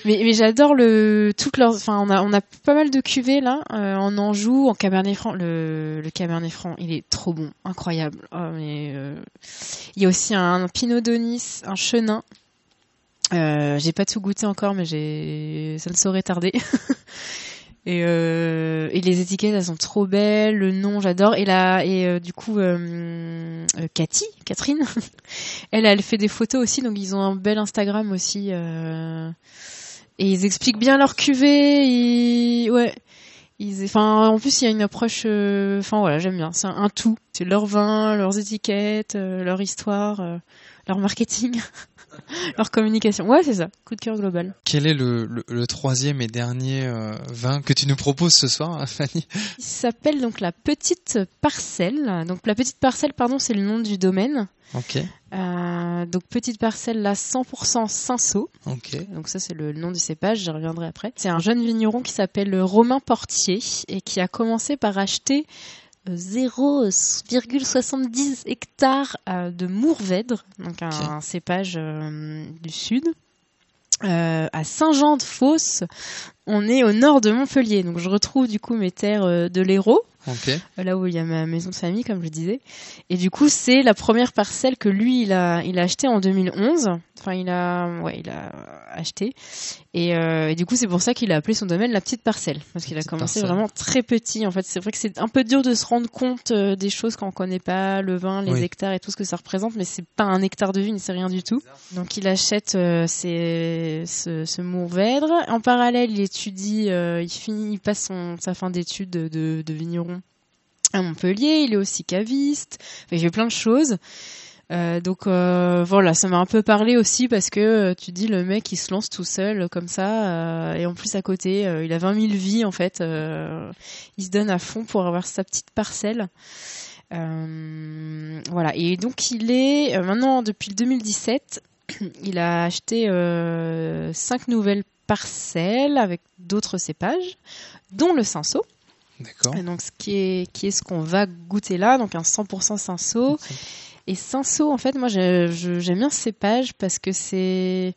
Mais, mais j'adore le toutes leurs. Enfin, on a on a pas mal de cuvées là euh, en Anjou, en Cabernet Franc. Le, le Cabernet Franc, il est trop bon, incroyable. Oh, mais euh, il y a aussi un, Pinot Donis, un Chenin. Euh, j'ai pas tout goûté encore, mais j'ai ça ne saurait tarder. Et, euh, et les étiquettes, elles sont trop belles. Le nom, j'adore. Et là, et euh, du coup, euh, euh, Cathy, Catherine, elle, elle fait des photos aussi. Donc ils ont un bel Instagram aussi. euh, et ils expliquent bien leur cuvée. Ils... Ouais. Ils... Enfin, en plus, il y a une approche. euh, Enfin voilà, j'aime bien. C'est un, un tout. C'est leur vin, leurs étiquettes, leur histoire, leur marketing, leur communication. Ouais, c'est ça. Coup de cœur global. Quel est le, le, le troisième et dernier euh, vin que tu nous proposes ce soir, Fanny? Il s'appelle donc la petite parcelle. Donc la petite parcelle, pardon, c'est le nom du domaine. Ok, Euh, donc petite parcelle là, 100% Cinsault. ok. Donc ça c'est le nom du cépage, j'y reviendrai après. C'est un jeune vigneron qui s'appelle Romain Portier et qui a commencé par acheter 0,70 hectares euh, de Mourvèdre, donc un, cépage euh, du sud. Euh, à Saint-Jean-de-Fosse, on est au nord de Montpellier, donc je retrouve du coup mes terres euh, de l'Hérault, Ok, là où il y a ma maison de famille, comme je disais. Et du coup, c'est la première parcelle que lui, il a, il a acheté en 2011. Enfin, il a, ouais, il a acheté. Et, euh, et du coup, c'est pour ça qu'il a appelé son domaine la petite parcelle, parce qu'il a commencé parcelle. vraiment très petit. En fait, c'est vrai que c'est un peu dur de se rendre compte euh, des choses quand on connaît pas le vin, les Oui. hectares et tout ce que ça représente, mais c'est pas un hectare de vigne, c'est rien du tout. Donc, il achète euh, ses- ce, ce Mourvèdre. En parallèle, il euh, il il passe sa fin d'études de, vigneron à Montpellier, il est aussi caviste, il fait plein de choses. Euh, donc euh, voilà, ça m'a un peu parlé aussi parce que tu dis le mec il se lance tout seul comme ça et en plus à côté il a 20 000 vies en fait, il se donne à fond pour avoir sa petite parcelle. Voilà et donc il est maintenant depuis le 2017, il a acheté euh, cinq nouvelles parcelles avec d'autres cépages, dont le cinsault. d'accord. Et donc, ce qui est, qui est ce qu'on va goûter là, donc un 100% Cinsault. Et Cinsault, en fait, moi, j'aime bien ce cépage parce que c'est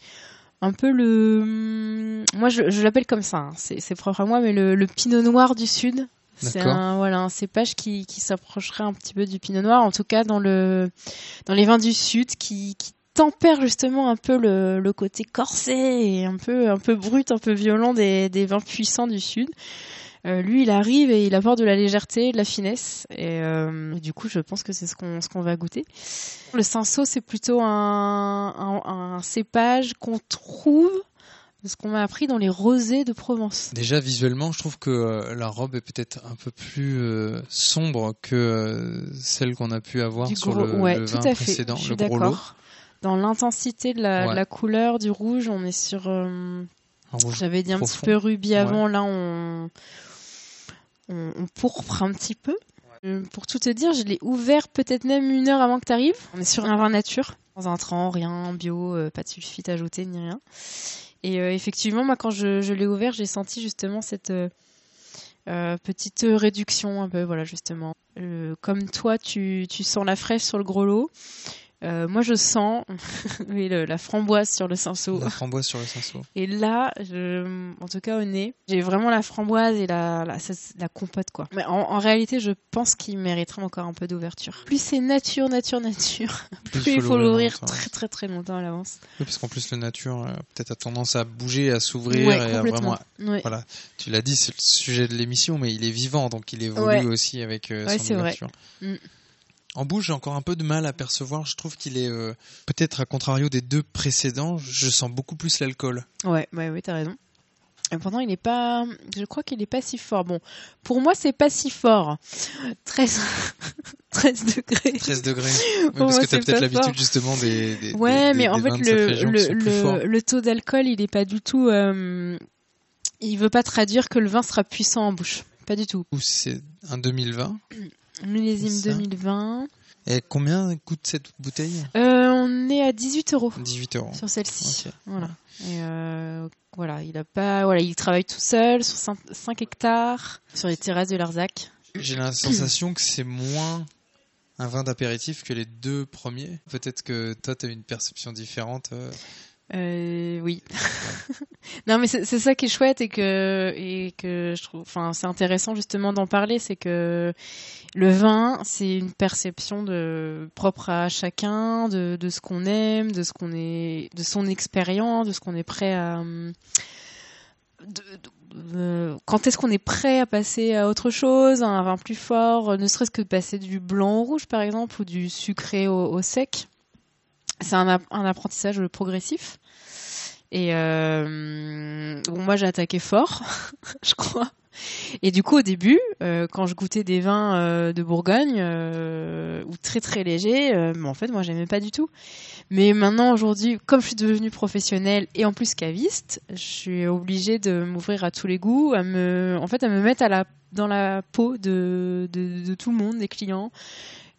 un peu le. Moi, je, je l'appelle comme ça, hein. c'est propre à moi, mais le, le pinot noir du Sud. C'est un, voilà, un cépage qui, qui s'approcherait un petit peu du pinot noir, en tout cas dans, le, dans les vins du Sud, qui, qui tempère justement un peu le, le côté corsé et un peu, un peu brut, un peu violent des, des vins puissants du Sud. Euh, lui, il arrive et il apporte de la légèreté, de la finesse. Et, euh, et du coup, je pense que c'est ce qu'on ce qu'on va goûter. Le cinsault, c'est plutôt un, un, un cépage qu'on trouve, de ce qu'on m'a appris dans les rosés de Provence. Déjà visuellement, je trouve que euh, la robe est peut-être un peu plus euh, sombre que celle qu'on a pu avoir Du sur gros- le, ouais, le tout vin à fait. précédent, le gros lot. Dans l'intensité de la, de Ouais. la couleur du rouge, on est sur. euh, J'avais dit un profond. petit peu rubis avant, là on, on, on pourpre un petit peu. Euh, Pour tout te dire, je l'ai ouvert peut-être même une heure avant que tu arrives. On est sur un vin nature, dans un rien, bio, euh, pas de sulfite ajouté ni rien. Et effectivement, moi quand je, je l'ai ouvert, j'ai senti justement cette petite réduction un peu, voilà justement. Comme toi, tu, tu sens la fraîche sur le gros lot. Euh, moi, je sens oui, le- la framboise sur le cinsault. La framboise sur le cinsault. Et là, je, en tout cas au nez, j'ai vraiment la framboise et la, compote quoi. Mais en, en réalité, je pense qu'il mériterait encore un peu d'ouverture. Plus c'est nature, nature, nature, plus, il faut l'ouvrir très très très longtemps à l'avance. Oui, parce qu'en plus, le nature euh, peut-être a tendance à bouger, à s'ouvrir Ouais, et à complètement. vraiment. Ouais. Voilà, tu l'as dit, c'est le sujet de l'émission, mais il est vivant, donc il évolue aussi avec euh, Ouais, son c'est vrai. ouverture. En bouche, j'ai encore un peu de mal à percevoir. Je trouve qu'il est euh, peut-être à contrario des deux précédents. Je sens beaucoup plus l'alcool. Ouais, ouais, ouais, t'as raison. Et pourtant, il est pas. Je crois qu'il est pas si fort. Bon, pour moi, c'est pas si fort. 13, 13 degrés. 13 degrés. Oui, parce moi, que t'as c'est peut-être l'habitude justement des. des Ouais, des- mais des- en fait, le, le, le taux d'alcool, il est pas du tout. Euh, il veut pas traduire que le vin sera puissant en bouche. Pas du tout. Ou c'est un 2020. Millésime C'est ça. 2020. Et combien coûte cette bouteille Euh, on est à 18 euros 18 euros. sur celle-ci. Voilà. Et euh, voilà, il a pas, voilà, il travaille tout seul sur 5, hectares, sur les terrasses de Larzac. J'ai la sensation que c'est moins un vin d'apéritif que les deux premiers. Peut-être que toi, tu as une perception différente. Euh. Oui. non, mais c'est ça qui est chouette et que et que je trouve, enfin, c'est intéressant justement d'en parler, c'est que le vin, c'est une perception de propre à chacun, de, de ce qu'on aime, de ce qu'on est, de son expérience, de ce qu'on est prêt à. hum, de- de- de- quand est-ce qu'on est prêt à passer à autre chose, à un vin plus fort, ne serait-ce que de passer du blanc au rouge par exemple ou du sucré au, au sec. C'est un, un apprentissage progressif. Et euh, bon, moi j'ai attaqué fort, je crois. Et du coup au début, euh, quand je goûtais des vins euh, de Bourgogne euh, ou très très légers, mais en fait moi j'aimais pas du tout. Mais maintenant aujourd'hui, comme je suis devenue professionnelle et en plus caviste, je suis obligée de m'ouvrir à tous les goûts, à me, en fait à me mettre à la dans la peau de, de tout le monde, des clients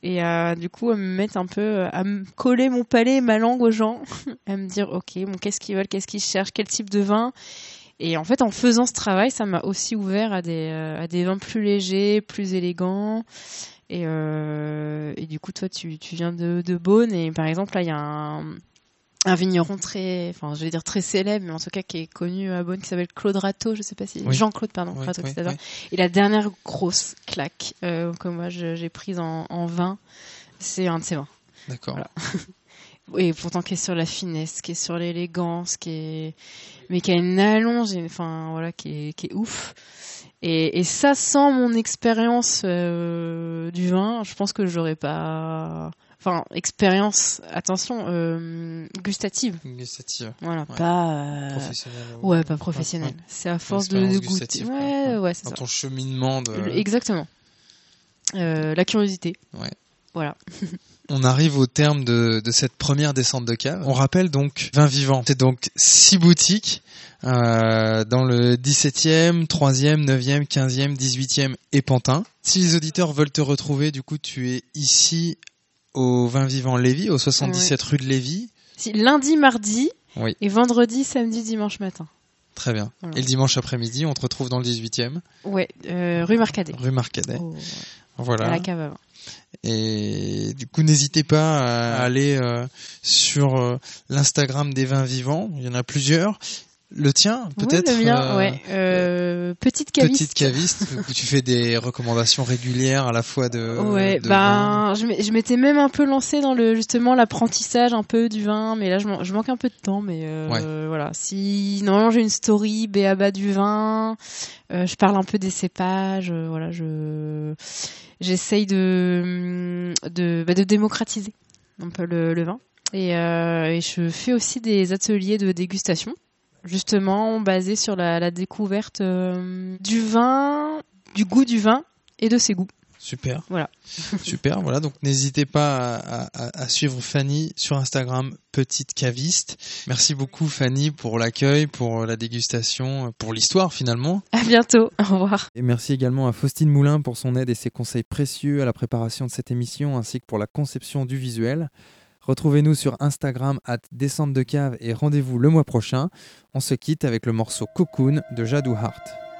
et euh, du coup à me mettre un peu à me coller mon palais et ma langue aux gens à me dire ok bon qu'est-ce qu'ils veulent qu'est-ce qu'ils cherchent quel type de vin. Et en fait en faisant ce travail ça m'a aussi ouvert à des euh, à des vins plus légers plus élégants. Et, euh, et du coup toi tu, tu viens de, de Beaune et par exemple là il y a un un vigneron très, enfin, je vais dire très célèbre, mais en tout cas qui est connu à Beaune, qui s'appelle Claude Rateau, je sais pas si Oui. Jean-Claude, pardon, Oui, Rateau, oui, etc. Et la dernière grosse claque euh, que moi j'ai prise en, en vin, c'est un de ces vins. D'accord. Voilà. Et pourtant qui est sur la finesse, qui est sur l'élégance, qui est, mais qui a une allonge, et- enfin voilà, qui est, qui est ouf. Et, et ça, sans mon expérience euh, du vin, je pense que j'aurais pas. Enfin, expérience, attention, euh, gustative. Gustative. Voilà, Ouais. pas. euh, Professionnelle. Ouais, pas professionnelle. Ouais. C'est à force de, de goûter. Ouais, ouais, c'est Dans ça. ton cheminement de. Exactement. Euh, la curiosité. Ouais. Voilà. On arrive au terme de, de cette première descente de cave. On rappelle donc Vin Vivant. C'est donc six boutiques euh, dans le 17e, 3e, 9e, 15e, 18e et Pantin. Si les auditeurs veulent te retrouver, du coup, tu es ici au Vin Vivant Lévis, au 77 rue de Lévis. Si, lundi, mardi Oui, et vendredi, samedi, dimanche matin. très bien. Voilà. Et le dimanche après-midi, on te retrouve dans le 18e, Ouais, euh, rue Marcadet. rue Marcadet. Voilà. À la cave. Et du coup, n'hésitez pas à aller euh, sur euh, l'Instagram des vins vivants. Il y en a plusieurs. Le tien, peut-être le mien, euh, ouais. Euh, petite caviste. Petite caviste, où tu fais des recommandations régulières à la fois de. Ouais, de ben, je m'étais même un peu lancée dans le justement l'apprentissage un peu du vin, mais là je, man- je manque un peu de temps, mais euh, Ouais. voilà. Si normalement j'ai une story béaba du vin, euh, je parle un peu des cépages, euh, voilà, je j'essaye de de, bah, de démocratiser un peu le, le vin et, euh, et je fais aussi des ateliers de dégustation, justement basés sur la, la découverte euh, du vin, du goût du vin et de ses goûts. Super. Voilà. Super. Voilà. Donc, n'hésitez pas à, à- à suivre Fanny sur Instagram, petite caviste. Merci beaucoup, Fanny, pour l'accueil, pour la dégustation, pour l'histoire finalement. À bientôt. Au revoir. Et merci également à Faustine Moulin pour son aide et ses conseils précieux à la préparation de cette émission ainsi que pour la conception du visuel. Retrouvez-nous sur Instagram at descente de cave et rendez-vous le mois prochain. On se quitte avec le morceau Cocoon de Jadou Hart.